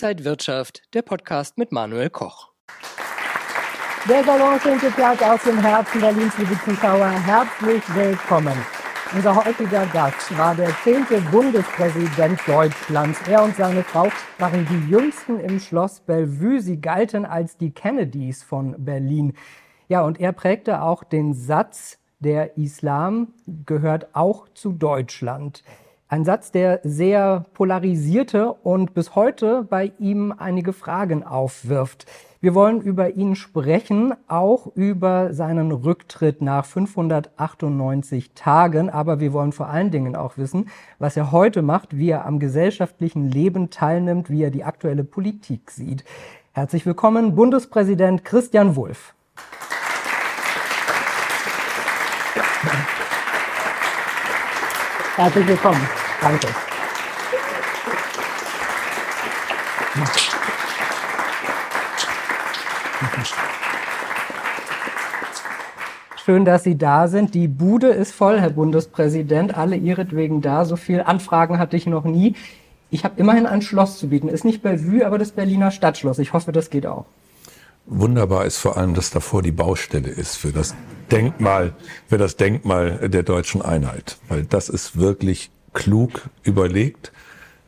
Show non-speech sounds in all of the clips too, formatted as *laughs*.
Inside Wirtschaft, der Podcast mit Manuel Koch. Der Platz aus dem Herzen Berlins, liebe Zuschauer. Herzlich willkommen. Unser heutiger Gast war der zehnte Bundespräsident Deutschlands. Er und seine Frau waren die jüngsten im Schloss Bellevue. Sie galten als die Kennedys von Berlin. Ja, und er prägte auch den Satz, der Islam gehört auch zu Deutschland. Ein Satz, der sehr polarisierte und bis heute bei ihm einige Fragen aufwirft. Wir wollen über ihn sprechen, auch über seinen Rücktritt nach 598 Tagen, aber wir wollen vor allen Dingen auch wissen, was er heute macht, wie er am gesellschaftlichen Leben teilnimmt, wie er die aktuelle Politik sieht. Herzlich willkommen, Bundespräsident Christian Wulff. Herzlich willkommen. Danke. Schön, dass Sie da sind. Die Bude ist voll, Herr Bundespräsident. Alle ihretwegen da. So viele Anfragen hatte ich noch nie. Ich habe immerhin ein Schloss zu bieten. Ist nicht Bellevue, aber das Berliner Stadtschloss. Ich hoffe, das geht auch. Wunderbar ist vor allem, dass davor die Baustelle ist für das Denkmal, für das Denkmal der deutschen Einheit. Weil das ist wirklich klug überlegt.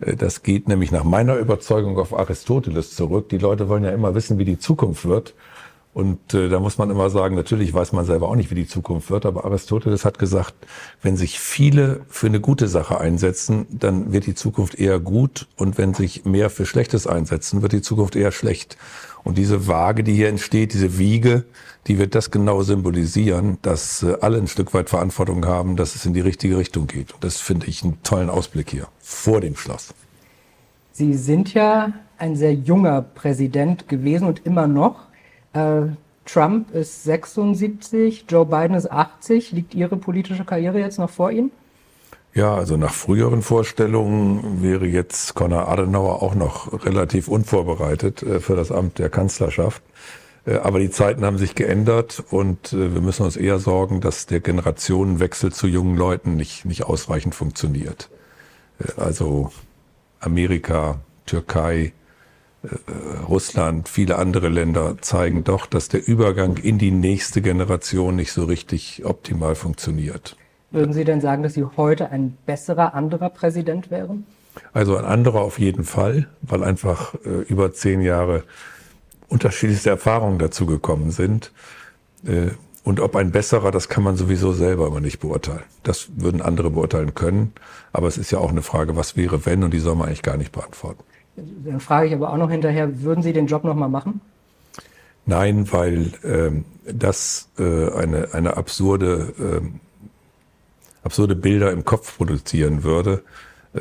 Äh, das geht nämlich nach meiner Überzeugung auf Aristoteles zurück. Die Leute wollen ja immer wissen, wie die Zukunft wird. Und äh, da muss man immer sagen, natürlich weiß man selber auch nicht, wie die Zukunft wird, aber Aristoteles hat gesagt, wenn sich viele für eine gute Sache einsetzen, dann wird die Zukunft eher gut und wenn sich mehr für Schlechtes einsetzen, wird die Zukunft eher schlecht. Und diese Waage, die hier entsteht, diese Wiege, die wird das genau symbolisieren, dass äh, alle ein Stück weit Verantwortung haben, dass es in die richtige Richtung geht. Und das finde ich einen tollen Ausblick hier vor dem Schloss. Sie sind ja ein sehr junger Präsident gewesen und immer noch. Äh, Trump ist 76, Joe Biden ist 80. Liegt Ihre politische Karriere jetzt noch vor Ihnen? Ja, also nach früheren Vorstellungen wäre jetzt Konrad Adenauer auch noch relativ unvorbereitet äh, für das Amt der Kanzlerschaft. Äh, aber die Zeiten haben sich geändert und äh, wir müssen uns eher sorgen, dass der Generationenwechsel zu jungen Leuten nicht, nicht ausreichend funktioniert. Also Amerika, Türkei, Russland, viele andere Länder zeigen doch, dass der Übergang in die nächste Generation nicht so richtig optimal funktioniert. Würden Sie denn sagen, dass Sie heute ein besserer anderer Präsident wären? Also ein anderer auf jeden Fall, weil einfach äh, über zehn Jahre unterschiedlichste Erfahrungen dazu gekommen sind. Äh, und ob ein besserer, das kann man sowieso selber immer nicht beurteilen. Das würden andere beurteilen können. Aber es ist ja auch eine Frage, was wäre, wenn, und die soll man eigentlich gar nicht beantworten. Dann frage ich aber auch noch hinterher, würden Sie den Job nochmal machen? Nein, weil ähm, das äh, eine, eine absurde, ähm, absurde Bilder im Kopf produzieren würde. Äh,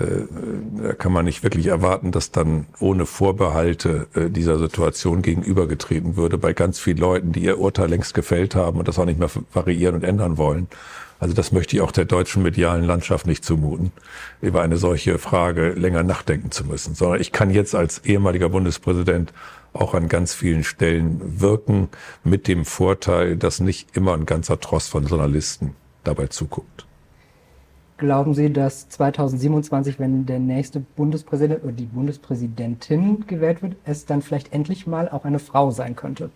da kann man nicht wirklich erwarten, dass dann ohne Vorbehalte äh, dieser Situation gegenübergetreten würde bei ganz vielen Leuten, die ihr Urteil längst gefällt haben und das auch nicht mehr variieren und ändern wollen. Also das möchte ich auch der deutschen medialen Landschaft nicht zumuten, über eine solche Frage länger nachdenken zu müssen, sondern ich kann jetzt als ehemaliger Bundespräsident auch an ganz vielen Stellen wirken, mit dem Vorteil, dass nicht immer ein ganzer Tross von Journalisten dabei zuguckt. Glauben Sie, dass 2027, wenn der nächste Bundespräsident oder die Bundespräsidentin gewählt wird, es dann vielleicht endlich mal auch eine Frau sein könnte?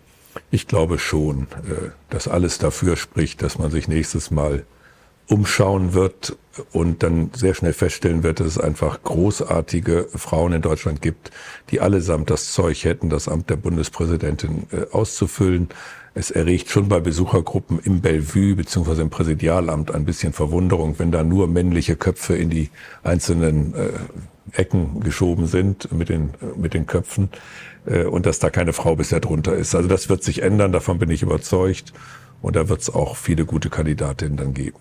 Ich glaube schon, äh, dass alles dafür spricht, dass man sich nächstes Mal umschauen wird und dann sehr schnell feststellen wird, dass es einfach großartige Frauen in Deutschland gibt, die allesamt das Zeug hätten, das Amt der Bundespräsidentin äh, auszufüllen. Es erregt schon bei Besuchergruppen im Bellevue beziehungsweise im Präsidialamt ein bisschen Verwunderung, wenn da nur männliche Köpfe in die einzelnen äh, Ecken geschoben sind mit den, mit den Köpfen äh, und dass da keine Frau bisher drunter ist. Also das wird sich ändern, davon bin ich überzeugt. Und da wird es auch viele gute Kandidatinnen dann geben.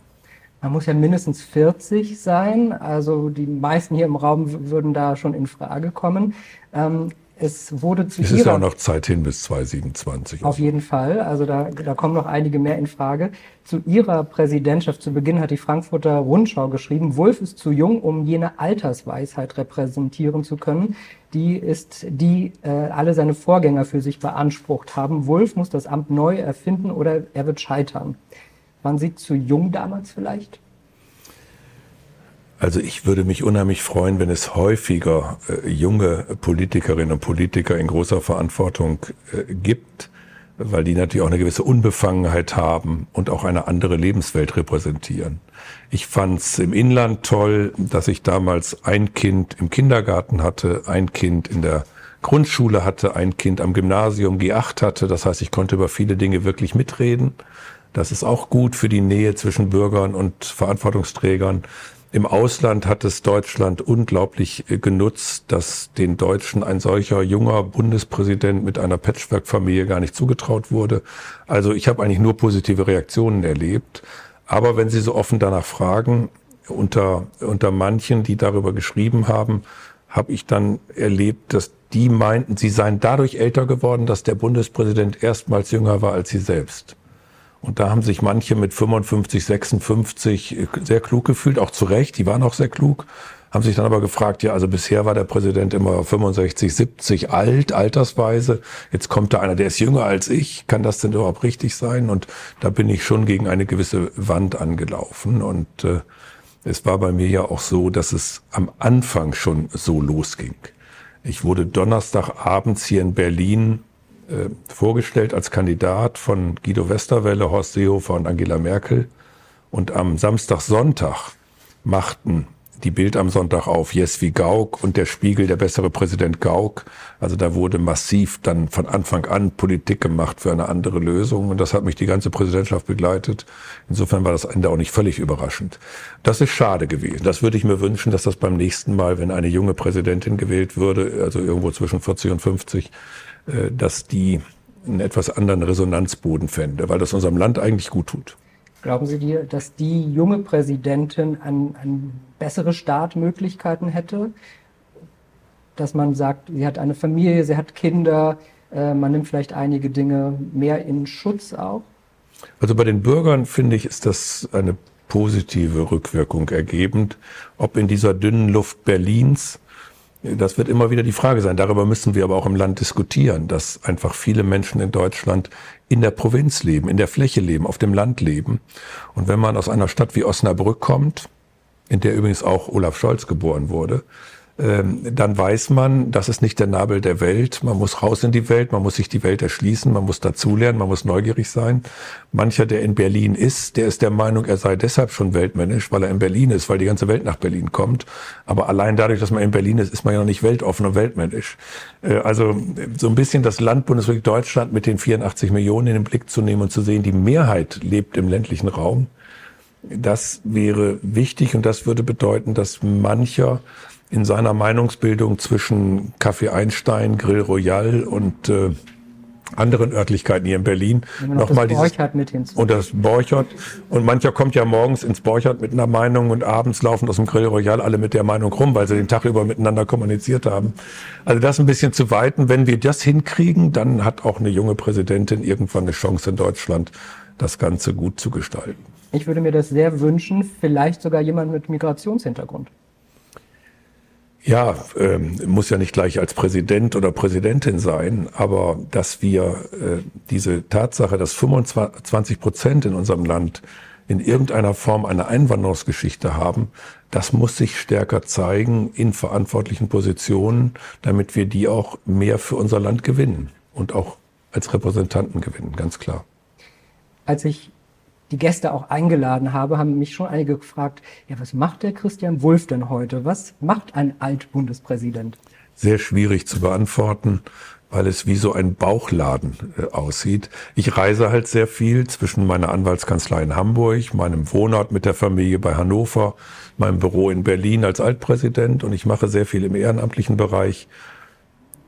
Man muss ja mindestens 40 sein. Also die meisten hier im Raum würden da schon in Frage kommen. Ähm, es wurde zu Es ist ja auch noch Zeit hin bis 2027. Auf jeden Fall. Also da, da kommen noch einige mehr in Frage. Zu Ihrer Präsidentschaft zu Beginn hat die Frankfurter Rundschau geschrieben, Wolf ist zu jung, um jene Altersweisheit repräsentieren zu können, die ist, die äh, alle seine Vorgänger für sich beansprucht haben. Wolf muss das Amt neu erfinden oder er wird scheitern. Waren Sie zu jung damals vielleicht? Also ich würde mich unheimlich freuen, wenn es häufiger äh, junge Politikerinnen und Politiker in großer Verantwortung äh, gibt, weil die natürlich auch eine gewisse Unbefangenheit haben und auch eine andere Lebenswelt repräsentieren. Ich fand es im Inland toll, dass ich damals ein Kind im Kindergarten hatte, ein Kind in der Grundschule hatte, ein Kind am Gymnasium G8 hatte. Das heißt, ich konnte über viele Dinge wirklich mitreden. Das ist auch gut für die Nähe zwischen Bürgern und Verantwortungsträgern. Im Ausland hat es Deutschland unglaublich äh, genutzt, dass den Deutschen ein solcher junger Bundespräsident mit einer Patchwork-Familie gar nicht zugetraut wurde. Also ich habe eigentlich nur positive Reaktionen erlebt. Aber wenn Sie so offen danach fragen, unter, unter manchen, die darüber geschrieben haben, habe ich dann erlebt, dass die meinten, sie seien dadurch älter geworden, dass der Bundespräsident erstmals jünger war als sie selbst. Und da haben sich manche mit 55, 56 sehr klug gefühlt, auch zu Recht, die waren auch sehr klug, haben sich dann aber gefragt, ja, also bisher war der Präsident immer 65, 70 alt, altersweise. Jetzt kommt da einer, der ist jünger als ich. Kann das denn überhaupt richtig sein? Und da bin ich schon gegen eine gewisse Wand angelaufen. Und äh, es war bei mir ja auch so, dass es am Anfang schon so losging. Ich wurde Donnerstagabends hier in Berlin äh, vorgestellt als Kandidat von Guido Westerwelle, Horst Seehofer und Angela Merkel. Und am Samstag, Sonntag machten die Bild am Sonntag auf Jeswi Gauck und der Spiegel, der bessere Präsident Gauck. Also da wurde massiv dann von Anfang an Politik gemacht für eine andere Lösung und das hat mich die ganze Präsidentschaft begleitet. Insofern war das Ende auch nicht völlig überraschend. Das ist schade gewesen. Das würde ich mir wünschen, dass das beim nächsten Mal, wenn eine junge Präsidentin gewählt würde, also irgendwo zwischen 40 und 50, äh, dass die einen etwas anderen Resonanzboden fände, weil das unserem Land eigentlich gut tut. Glauben Sie dir, dass die junge Präsidentin an, an bessere Startmöglichkeiten hätte? Dass man sagt, sie hat eine Familie, sie hat Kinder, äh, man nimmt vielleicht einige Dinge mehr in Schutz auch? Also bei den Bürgern finde ich, ist das eine positive Rückwirkung ergebend. Ob in dieser dünnen Luft Berlins das wird immer wieder die Frage sein. Darüber müssen wir aber auch im Land diskutieren, dass einfach viele Menschen in Deutschland in der Provinz leben, in der Fläche leben, auf dem Land leben. Und wenn man aus einer Stadt wie Osnabrück kommt, in der übrigens auch Olaf Scholz geboren wurde, dann weiß man, das ist nicht der Nabel der Welt. Man muss raus in die Welt, man muss sich die Welt erschließen, man muss dazulernen, man muss neugierig sein. Mancher, der in Berlin ist, der ist der Meinung, er sei deshalb schon weltmännisch, weil er in Berlin ist, weil die ganze Welt nach Berlin kommt. Aber allein dadurch, dass man in Berlin ist, ist man ja noch nicht weltoffen und weltmännisch. Äh, also so ein bisschen das Land Bundesrepublik Deutschland mit den 84 Millionen in den Blick zu nehmen und zu sehen, die Mehrheit lebt im ländlichen Raum. Das wäre wichtig und das würde bedeuten, dass mancher in seiner Meinungsbildung zwischen Café Einstein, Grill Royal und äh, anderen Örtlichkeiten hier in Berlin noch nochmal dieses mit hinzu. und das Borchert und mancher kommt ja morgens ins Borchert mit einer Meinung und abends laufen aus dem Grill Royal alle mit der Meinung rum, weil sie den Tag über miteinander kommuniziert haben. Also das ein bisschen zu weiten. Wenn wir das hinkriegen, dann hat auch eine junge Präsidentin irgendwann eine Chance in Deutschland, das Ganze gut zu gestalten. Ich würde mir das sehr wünschen, vielleicht sogar jemand mit Migrationshintergrund. Ja, ähm, muss ja nicht gleich als Präsident oder Präsidentin sein, aber dass wir äh, diese Tatsache, dass 25 Prozent in unserem Land in irgendeiner Form eine Einwanderungsgeschichte haben, das muss sich stärker zeigen in verantwortlichen Positionen, damit wir die auch mehr für unser Land gewinnen und auch als Repräsentanten gewinnen, ganz klar. Als ich die Gäste auch eingeladen habe, haben mich schon einige gefragt, ja, was macht der Christian Wulff denn heute? Was macht ein Altbundespräsident? Sehr schwierig zu beantworten, weil es wie so ein Bauchladen äh, aussieht. Ich reise halt sehr viel zwischen meiner Anwaltskanzlei in Hamburg, meinem Wohnort mit der Familie bei Hannover, meinem Büro in Berlin als Altpräsident und ich mache sehr viel im ehrenamtlichen Bereich,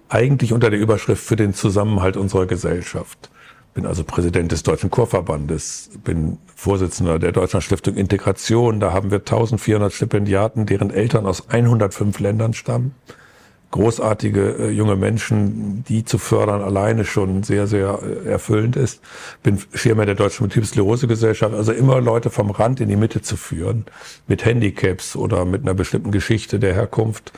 eigentlich unter der Überschrift für den Zusammenhalt unserer Gesellschaft bin also Präsident des Deutschen Chorverbandes, bin Vorsitzender der Deutschen Stiftung Integration. Da haben wir 1400 Stipendiaten, deren Eltern aus 105 Ländern stammen. Großartige äh, junge Menschen, die zu fördern alleine schon sehr, sehr äh, erfüllend ist. Bin Schirmer der Deutschen Multiple-Sklerose-Gesellschaft, also immer Leute vom Rand in die Mitte zu führen, mit Handicaps oder mit einer bestimmten Geschichte der Herkunft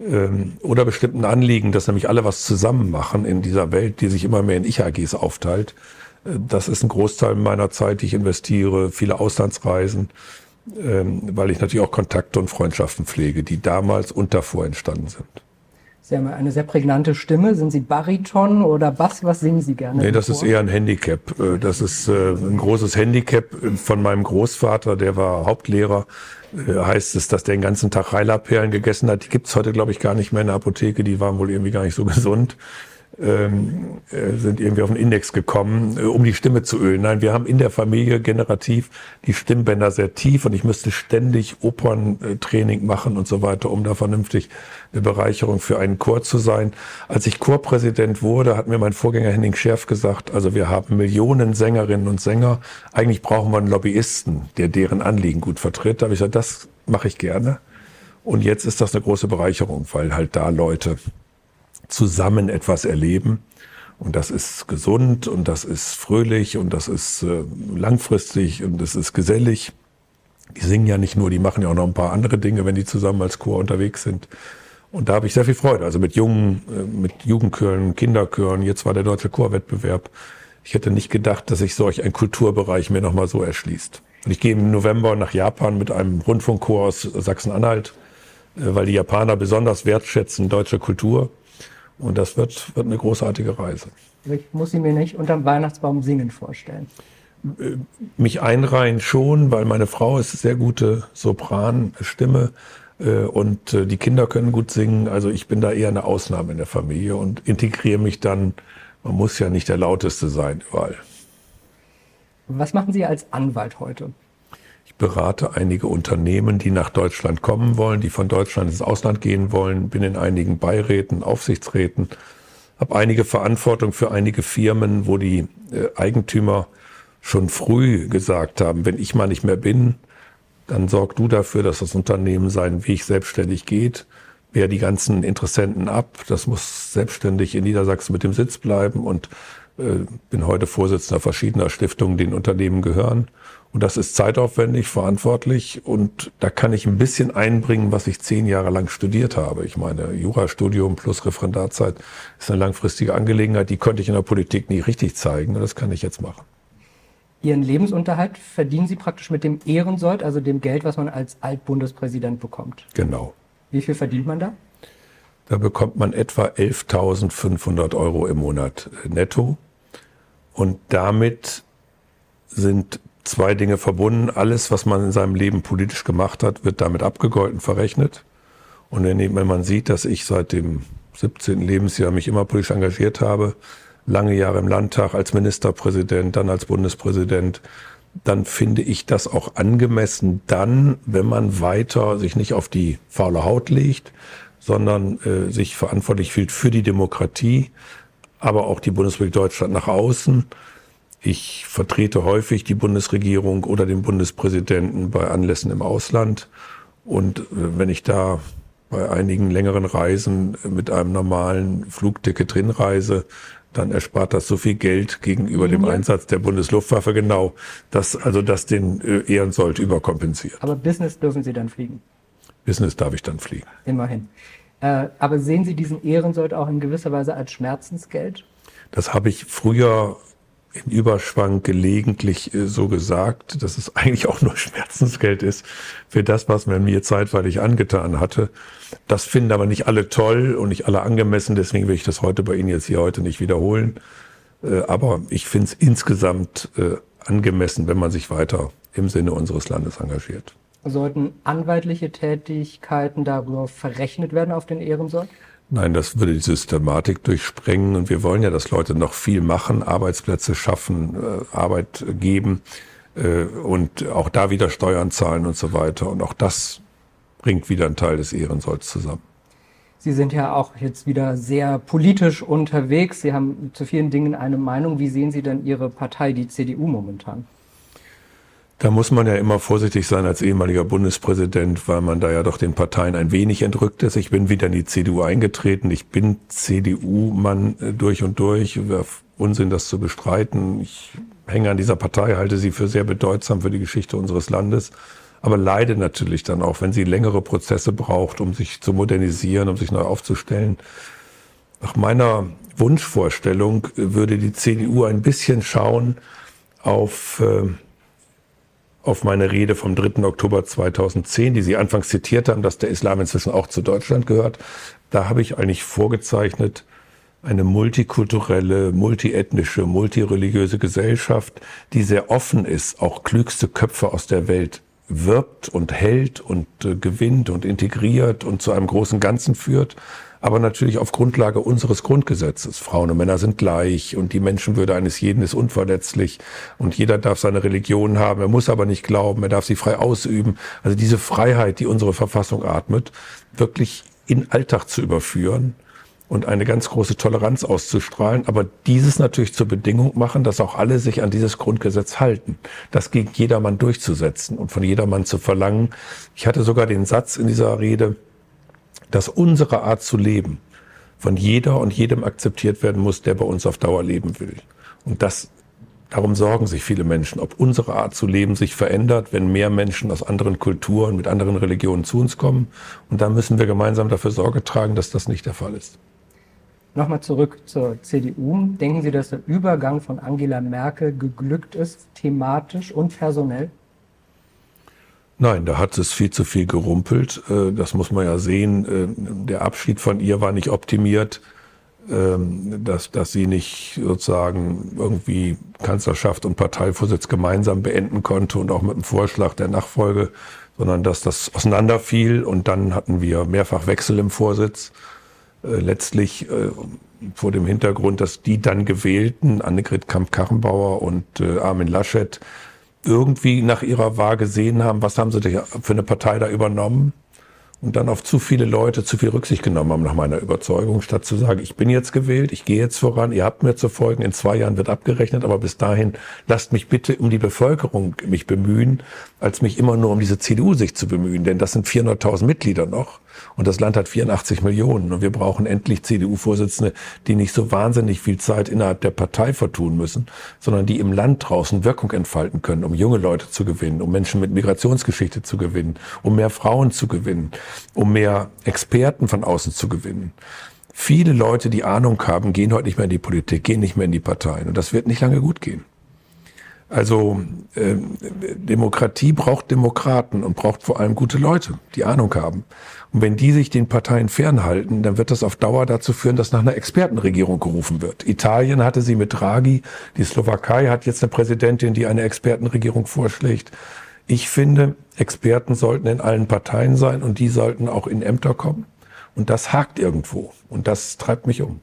ähm, oder bestimmten Anliegen, dass nämlich alle was zusammen machen in dieser Welt, die sich immer mehr in Ich-AGs aufteilt. Äh, das ist ein Großteil meiner Zeit, die ich investiere, viele Auslandsreisen. ähm, weil ich natürlich auch Kontakte und Freundschaften pflege, die damals und davor entstanden sind. Sie haben eine sehr prägnante Stimme. Sind Sie Bariton oder Bass? Was singen Sie gerne? Nee, das ist eher ein Handicap. Äh, das ist äh, ein großes Handicap von meinem Großvater, der war Hauptlehrer. Äh, heißt es, dass der den ganzen Tag Reilerperlen gegessen hat. Die gibt's heute, glaube ich, gar nicht mehr in der Apotheke. Die waren wohl irgendwie gar nicht so *laughs* gesund ähm, äh, sind irgendwie auf den Index gekommen, äh, um die Stimme zu ölen. Nein, wir haben in der Familie generativ die Stimmbänder sehr tief und ich müsste ständig Operntraining machen und so weiter, um da vernünftig eine Bereicherung für einen Chor zu sein. Als ich Chorpräsident wurde, hat mir mein Vorgänger Henning Scherf gesagt, also wir haben Millionen Sängerinnen und Sänger, eigentlich brauchen wir einen Lobbyisten, der deren Anliegen gut vertritt. Da habe ich gesagt, das mache ich gerne. Und jetzt ist das eine große Bereicherung, weil halt da Leute zusammen etwas erleben. Und das ist gesund und das ist fröhlich und das ist äh, langfristig und das ist gesellig. Die singen ja nicht nur, die machen ja auch noch ein paar andere Dinge, wenn die zusammen als Chor unterwegs sind. Und da habe ich sehr viel Freude. Also mit jungen, äh, mit Jugendchören, Kinderchören. Jetzt war der deutsche Chorwettbewerb. Ich hätte nicht gedacht, dass sich solch ein Kulturbereich mir nochmal so erschließt. Und ich gehe im November nach Japan mit einem Rundfunkchor aus Sachsen-Anhalt, äh, weil die Japaner besonders wertschätzen deutsche Kultur. Und das wird, wird eine großartige Reise. Ich muss sie mir nicht unterm Weihnachtsbaum singen vorstellen. Äh, mich einreihen schon, weil meine Frau ist sehr gute Sopranstimme äh, und äh, die Kinder können gut singen. Also ich bin da eher eine Ausnahme in der Familie und integriere mich dann. Man muss ja nicht der lauteste sein überall. Was machen Sie als Anwalt heute? Berate einige Unternehmen, die nach Deutschland kommen wollen, die von Deutschland ins Ausland gehen wollen, bin in einigen Beiräten, Aufsichtsräten, habe einige Verantwortung für einige Firmen, wo die äh, Eigentümer schon früh gesagt haben, wenn ich mal nicht mehr bin, dann sorg du dafür, dass das Unternehmen seinen Weg selbstständig geht. Wehr die ganzen Interessenten ab. Das muss selbstständig in Niedersachsen mit dem Sitz bleiben und äh, bin heute Vorsitzender verschiedener Stiftungen, die den Unternehmen gehören. Und das ist zeitaufwendig, verantwortlich und da kann ich ein bisschen einbringen, was ich zehn Jahre lang studiert habe. Ich meine, Jurastudium plus Referendarzeit ist eine langfristige Angelegenheit, die konnte ich in der Politik nie richtig zeigen und das kann ich jetzt machen. Ihren Lebensunterhalt verdienen Sie praktisch mit dem Ehrensold, also dem Geld, was man als Altbundespräsident bekommt. Genau. Wie viel verdient man da? Da bekommt man etwa 11.500 Euro im Monat netto. Und damit sind zwei Dinge verbunden. Alles, was man in seinem Leben politisch gemacht hat, wird damit abgegolten verrechnet. Und wenn man sieht, dass ich seit dem 17. Lebensjahr mich immer politisch engagiert habe, lange Jahre im Landtag als Ministerpräsident, dann als Bundespräsident, dann finde ich das auch angemessen dann, wenn man weiter sich nicht auf die faule Haut legt, sondern äh, sich verantwortlich fühlt für die Demokratie, aber auch die Bundesrepublik Deutschland nach außen ich vertrete häufig die Bundesregierung oder den Bundespräsidenten bei Anlässen im Ausland. Und äh, wenn ich da bei einigen längeren Reisen mit einem normalen Flugticket drin reise, dann erspart das so viel Geld gegenüber ja. dem Einsatz der Bundesluftwaffe genau, dass also das den äh, Ehrensold überkompensiert. Aber Business dürfen Sie dann fliegen? Business darf ich dann fliegen. Immerhin. Äh, aber sehen Sie diesen Ehrensold auch in gewisser Weise als Schmerzensgeld? Das habe ich früher in Überschwang gelegentlich äh, so gesagt, dass es eigentlich auch nur *laughs* Schmerzensgeld ist für das, was man mir zeitweilig angetan hatte. Das finden aber nicht alle toll und nicht alle angemessen, deswegen will ich das heute bei Ihnen jetzt hier heute nicht wiederholen. Äh, aber ich finde es insgesamt äh, angemessen, wenn man sich weiter im Sinne unseres Landes engagiert. Sollten anwaltliche Tätigkeiten darüber verrechnet werden auf den Ehrensold? Nein, das würde die Systematik durchsprengen und wir wollen ja, dass Leute noch viel machen, Arbeitsplätze schaffen, äh, Arbeit geben äh, und auch da wieder Steuern zahlen und so weiter. Und auch das bringt wieder einen Teil des Ehrensolls zusammen. Sie sind ja auch jetzt wieder sehr politisch unterwegs. Sie haben zu vielen Dingen eine Meinung. Wie sehen Sie denn Ihre Partei, die CDU, momentan? Da muss man ja immer vorsichtig sein als ehemaliger Bundespräsident, weil man da ja doch den Parteien ein wenig entrückt ist. Ich bin wieder in die CDU eingetreten. Ich bin CDU-Mann äh, durch und durch. Wäre Unsinn, das zu bestreiten. Ich hänge an dieser Partei, halte sie für sehr bedeutsam für die Geschichte unseres Landes. Aber leide natürlich dann auch, wenn sie längere Prozesse braucht, um sich zu modernisieren, um sich neu aufzustellen. Nach meiner Wunschvorstellung würde die CDU ein bisschen schauen auf äh, auf meine Rede vom 3. Oktober 2010, die Sie anfangs zitiert haben, dass der Islam inzwischen auch zu Deutschland gehört. Da habe ich eigentlich vorgezeichnet, eine multikulturelle, multiethnische, multireligiöse Gesellschaft, die sehr offen ist, auch klügste Köpfe aus der Welt wirbt und hält und äh, gewinnt und integriert und zu einem großen Ganzen führt, aber natürlich auf Grundlage unseres Grundgesetzes. Frauen und Männer sind gleich und die Menschenwürde eines jeden ist unverletzlich und jeder darf seine Religion haben, er muss aber nicht glauben, er darf sie frei ausüben. Also diese Freiheit, die unsere Verfassung atmet, wirklich in Alltag zu überführen und eine ganz große Toleranz auszustrahlen, aber dieses natürlich zur Bedingung machen, dass auch alle sich an dieses Grundgesetz halten, das gegen jedermann durchzusetzen und von jedermann zu verlangen. Ich hatte sogar den Satz in dieser Rede, dass unsere Art zu leben von jeder und jedem akzeptiert werden muss, der bei uns auf Dauer leben will. Und das Darum sorgen sich viele Menschen, ob unsere Art zu leben sich verändert, wenn mehr Menschen aus anderen Kulturen, mit anderen Religionen zu uns kommen. Und da müssen wir gemeinsam dafür Sorge tragen, dass das nicht der Fall ist. Nochmal zurück zur CDU. Denken Sie, dass der Übergang von Angela Merkel geglückt ist, thematisch und personell? Nein, da hat es viel zu viel gerumpelt. Äh, das muss man ja sehen. Äh, der Abschied von ihr war nicht optimiert, ähm, dass, dass sie nicht sozusagen irgendwie Kanzlerschaft und Parteivorsitz gemeinsam beenden konnte und auch mit dem Vorschlag der Nachfolge, sondern dass das auseinanderfiel und dann hatten wir mehrfach Wechsel im Vorsitz. Äh, letztlich vor dem Hintergrund, dass die dann gewählten, Annegret Kamp-Karrenbauer und Armin Laschet, irgendwie nach ihrer Wahl gesehen haben, was haben sie für eine Partei da übernommen? Und dann auf zu viele Leute zu viel Rücksicht genommen haben, nach meiner Überzeugung, statt zu sagen, ich bin jetzt gewählt, ich gehe jetzt voran, ihr habt mir zu folgen, in zwei Jahren wird abgerechnet, aber bis dahin lasst mich bitte um die Bevölkerung mich bemühen, als mich immer nur um diese CDU sich zu bemühen, denn das sind 400.000 Mitglieder noch und das Land hat 84 Millionen. Und wir brauchen endlich CDU-Vorsitzende, die nicht so wahnsinnig viel Zeit innerhalb der Partei vertun müssen, sondern die im Land draußen Wirkung entfalten können, um junge Leute zu gewinnen, um Menschen mit Migrationsgeschichte zu gewinnen, um mehr Frauen zu gewinnen, um mehr Experten von außen zu gewinnen. Viele Leute, die Ahnung haben, gehen heute nicht mehr in die Politik, gehen nicht mehr in die Parteien. Und das wird nicht lange gut gehen. Also äh, Demokratie braucht Demokraten und braucht vor allem gute Leute, die Ahnung haben. Und wenn die sich den Parteien fernhalten, dann wird das auf Dauer dazu führen, dass nach einer Expertenregierung gerufen wird. Italien hatte sie mit Draghi, die Slowakei hat jetzt eine Präsidentin, die eine Expertenregierung vorschlägt. Ich finde, Experten sollten in allen Parteien sein und die sollten auch in Ämter kommen. Und das hakt irgendwo. Und das treibt mich um.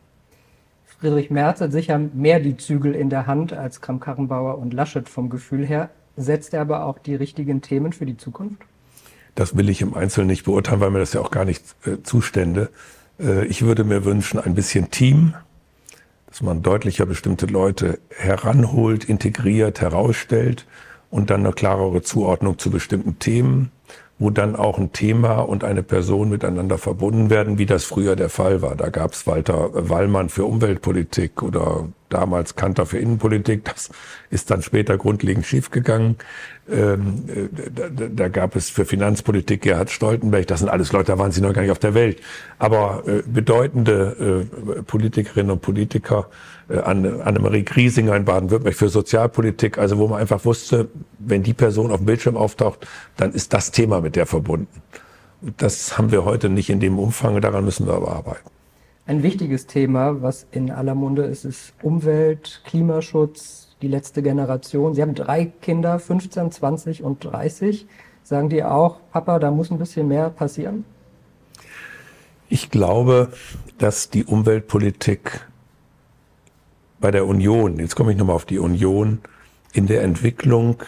Friedrich Merz hat sicher mehr die Zügel in der Hand als Kramp-Karrenbauer und Laschet vom Gefühl her. Setzt er aber auch die richtigen Themen für die Zukunft? Das will ich im Einzelnen nicht beurteilen, weil mir das ja auch gar nicht äh, zustände. Äh, ich würde mir wünschen, ein bisschen Team, dass man deutlicher bestimmte Leute heranholt, integriert, herausstellt und dann eine klarere Zuordnung zu bestimmten Themen wo dann auch ein Thema und eine Person miteinander verbunden werden, wie das früher der Fall war. Da gab es Walter Wallmann für Umweltpolitik oder damals Kanter für Innenpolitik. Das ist dann später grundlegend schiefgegangen. Ähm, äh, da, da, gab es für Finanzpolitik Gerhard Stoltenberg. Das sind alles Leute, da waren sie noch gar nicht auf der Welt. Aber äh, bedeutende äh, Politikerinnen und Politiker, äh, Annemarie Griesinger in Baden-Württemberg für Sozialpolitik, also wo man einfach wusste, wenn die Person auf dem Bildschirm auftaucht, dann ist das Thema mit der verbunden. Das haben wir heute nicht in dem Umfang, daran müssen wir aber arbeiten. Ein wichtiges Thema, was in aller Munde ist, ist Umwelt, Klimaschutz, die letzte Generation. Sie haben drei Kinder, 15, 20 und 30. Sagen die auch, Papa, da muss ein bisschen mehr passieren? Ich glaube, dass die Umweltpolitik bei der Union, jetzt komme ich nochmal auf die Union, in der Entwicklung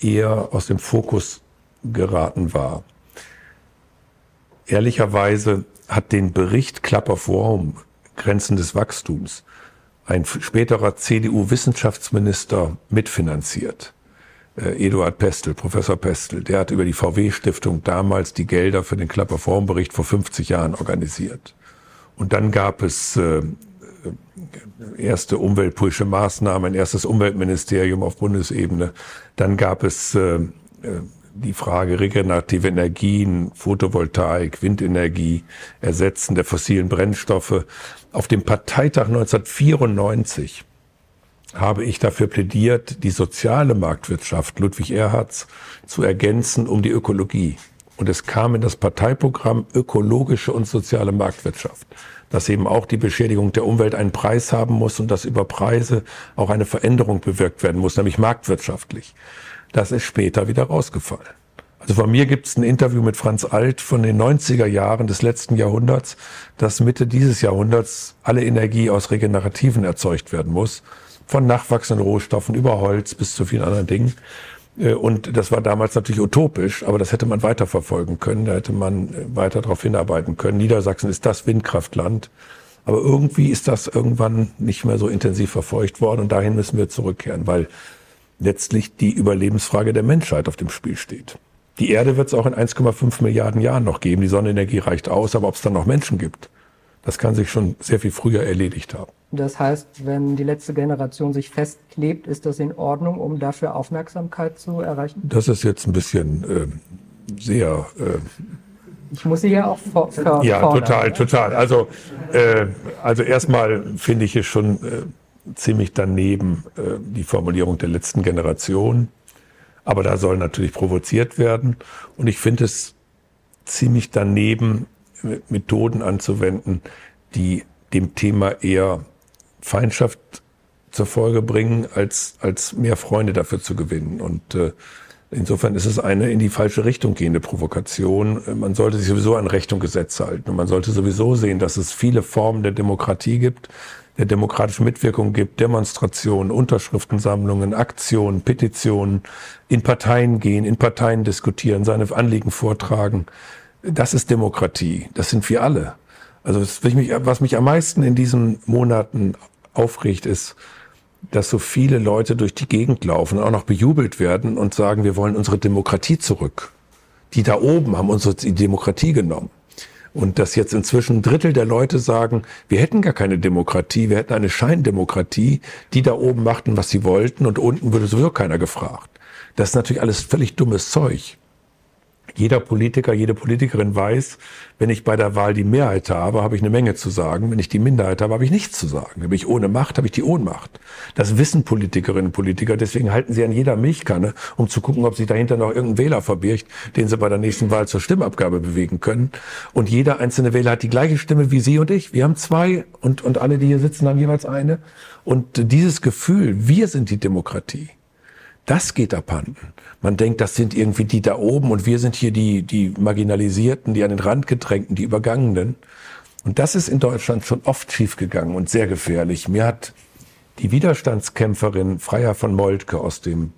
eher aus dem Fokus geraten war. Ehrlicherweise hat den Bericht Klapper Forum Grenzen des Wachstums ein späterer CDU-Wissenschaftsminister mitfinanziert. Äh, Eduard Pestel, Professor Pestel, der hat über die VW-Stiftung damals die Gelder für den Klapper-Formbericht vor 50 Jahren organisiert. Und dann gab es äh, äh, erste umweltpolitische Maßnahmen, ein erstes Umweltministerium auf Bundesebene. Dann gab es äh, äh die Frage regenerative Energien, Photovoltaik, Windenergie, Ersetzen der fossilen Brennstoffe. Auf dem Parteitag 1994 habe ich dafür plädiert, die soziale Marktwirtschaft Ludwig Erhards zu ergänzen um die Ökologie. Und es kam in das Parteiprogramm ökologische und soziale Marktwirtschaft, dass eben auch die Beschädigung der Umwelt einen Preis haben muss und dass über Preise auch eine Veränderung bewirkt werden muss, nämlich marktwirtschaftlich. Das ist später wieder rausgefallen. Also von mir gibt es ein Interview mit Franz Alt von den 90er Jahren des letzten Jahrhunderts, dass Mitte dieses Jahrhunderts alle Energie aus Regenerativen erzeugt werden muss, von nachwachsenden Rohstoffen über Holz bis zu vielen anderen Dingen. Äh, und das war damals natürlich utopisch, aber das hätte man weiterverfolgen können, da hätte man äh, weiter darauf hinarbeiten können. Niedersachsen ist das Windkraftland. Aber irgendwie ist das irgendwann nicht mehr so intensiv verfolgt worden und dahin müssen wir zurückkehren, weil letztlich die Überlebensfrage der Menschheit auf dem Spiel steht. Die Erde wird es auch in 1,5 Milliarden Jahren noch geben. Die Sonnenenergie reicht aus, aber ob es dann noch Menschen gibt, das kann sich schon sehr viel früher erledigt haben. Das heißt, wenn die letzte Generation sich festklebt, ist das in Ordnung, um dafür Aufmerksamkeit zu erreichen? Das ist jetzt ein bisschen äh, sehr. Äh, ich muss sie ja auch vor, vor, Ja, fordern, total, oder? total. Also, äh, also erstmal finde ich es schon äh, ziemlich daneben äh, die Formulierung der letzten Generation. Aber da soll natürlich provoziert werden. Und ich finde es ziemlich daneben, Methoden anzuwenden, die dem Thema eher Feindschaft zur Folge bringen, als, als mehr Freunde dafür zu gewinnen. Und äh, insofern ist es eine in die falsche Richtung gehende Provokation. Man sollte sich sowieso an Recht und Gesetz halten. Und man sollte sowieso sehen, dass es viele Formen der Demokratie gibt, der demokratischen Mitwirkung gibt, Demonstrationen, Unterschriftensammlungen, Aktionen, Petitionen, in Parteien gehen, in Parteien diskutieren, seine Anliegen vortragen. Das ist Demokratie. Das sind wir alle. Also was mich am meisten in diesen Monaten aufregt, ist, dass so viele Leute durch die Gegend laufen und auch noch bejubelt werden und sagen, wir wollen unsere Demokratie zurück. Die da oben haben unsere Demokratie genommen. Und dass jetzt inzwischen ein Drittel der Leute sagen, wir hätten gar keine Demokratie, wir hätten eine Scheindemokratie, die da oben machten, was sie wollten und unten würde sowieso keiner gefragt. Das ist natürlich alles völlig dummes Zeug. Jeder Politiker, jede Politikerin weiß, wenn ich bei der Wahl die Mehrheit habe, habe ich eine Menge zu sagen. Wenn ich die Minderheit habe, habe ich nichts zu sagen. Wenn ich ohne Macht, habe ich die Ohnmacht. Das wissen Politikerinnen und Politiker. Deswegen halten sie an jeder Milchkanne, um zu gucken, ob sich dahinter noch irgendein Wähler verbirgt, den sie bei der nächsten Wahl zur Stimmabgabe bewegen können. Und jeder einzelne Wähler hat die gleiche Stimme wie Sie und ich. Wir haben zwei und, und alle, die hier sitzen, haben jeweils eine. Und dieses Gefühl, wir sind die Demokratie, das geht abhanden. Man denkt, das sind irgendwie die da oben und wir sind hier die, die Marginalisierten, die an den Rand gedrängten, die Übergangenen. Und das ist in Deutschland schon oft schiefgegangen und sehr gefährlich. Mir hat die Widerstandskämpferin Freier von Moltke aus dem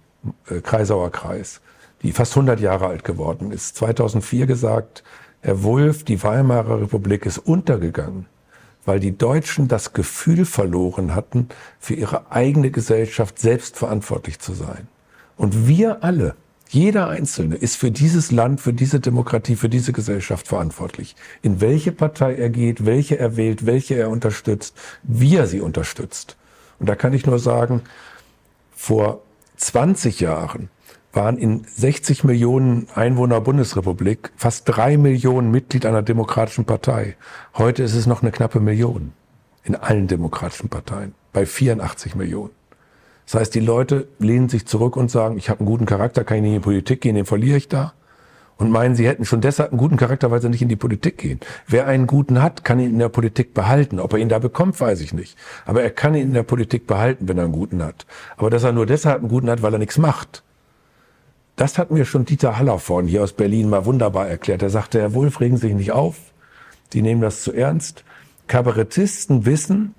äh, Kreisauer Kreis, die fast 100 Jahre alt geworden ist, 2004 gesagt, Herr Wulff, die Weimarer Republik ist untergegangen, weil die Deutschen das Gefühl verloren hatten, für ihre eigene Gesellschaft selbst verantwortlich zu sein. Und wir alle, jeder Einzelne ist für dieses Land, für diese Demokratie, für diese Gesellschaft verantwortlich. In welche Partei er geht, welche er wählt, welche er unterstützt, wie er sie unterstützt. Und da kann ich nur sagen, vor 20 Jahren waren in 60 Millionen Einwohner Bundesrepublik fast drei Millionen Mitglied einer demokratischen Partei. Heute ist es noch eine knappe Million in allen demokratischen Parteien, bei 84 Millionen. Das heißt, die Leute lehnen sich zurück und sagen, ich habe einen guten Charakter, kann ich nicht in die Politik gehen, den verliere ich da. Und meinen, sie hätten schon deshalb einen guten Charakter, weil sie nicht in die Politik gehen. Wer einen guten hat, kann ihn in der Politik behalten. Ob er ihn da bekommt, weiß ich nicht. Aber er kann ihn in der Politik behalten, wenn er einen guten hat. Aber dass er nur deshalb einen guten hat, weil er nichts macht. Das hat mir schon Dieter Hallervorn hier aus Berlin mal wunderbar erklärt. Er sagte, Herr Wulff, regen Sie sich nicht auf. Die nehmen das zu ernst. Kabarettisten wissen,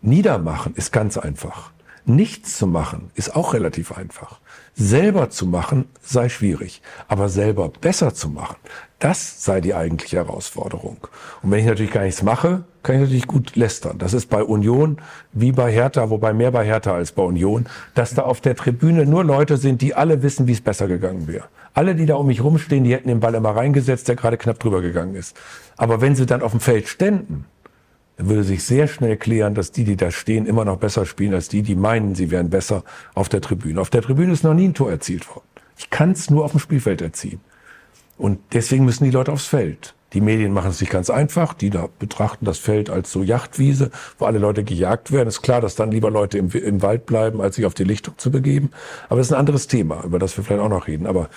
niedermachen ist ganz einfach. Nichts zu machen ist auch relativ einfach. Selber zu machen sei schwierig, aber selber besser zu machen, das sei die eigentliche Herausforderung. Und wenn ich natürlich gar nichts mache, kann ich natürlich gut lästern. Das ist bei Union wie bei Hertha, wobei mehr bei Hertha als bei Union, dass da auf der Tribüne nur Leute sind, die alle wissen, wie es besser gegangen wäre. Alle, die da um mich rumstehen, die hätten den Ball immer reingesetzt, der gerade knapp drüber gegangen ist. Aber wenn sie dann auf dem Feld ständen, würde sich sehr schnell klären, dass die, die da stehen, immer noch besser spielen als die, die meinen, sie wären besser auf der Tribüne. Auf der Tribüne ist noch nie ein Tor erzielt worden. Ich kann es nur auf dem Spielfeld erzielen. Und deswegen müssen die Leute aufs Feld. Die Medien machen es sich ganz einfach. Die da betrachten das Feld als so Yachtwiese, wo alle Leute gejagt werden. Ist klar, dass dann lieber Leute im, im Wald bleiben, als sich auf die Lichtung zu begeben. Aber das ist ein anderes Thema, über das wir vielleicht auch noch reden. Aber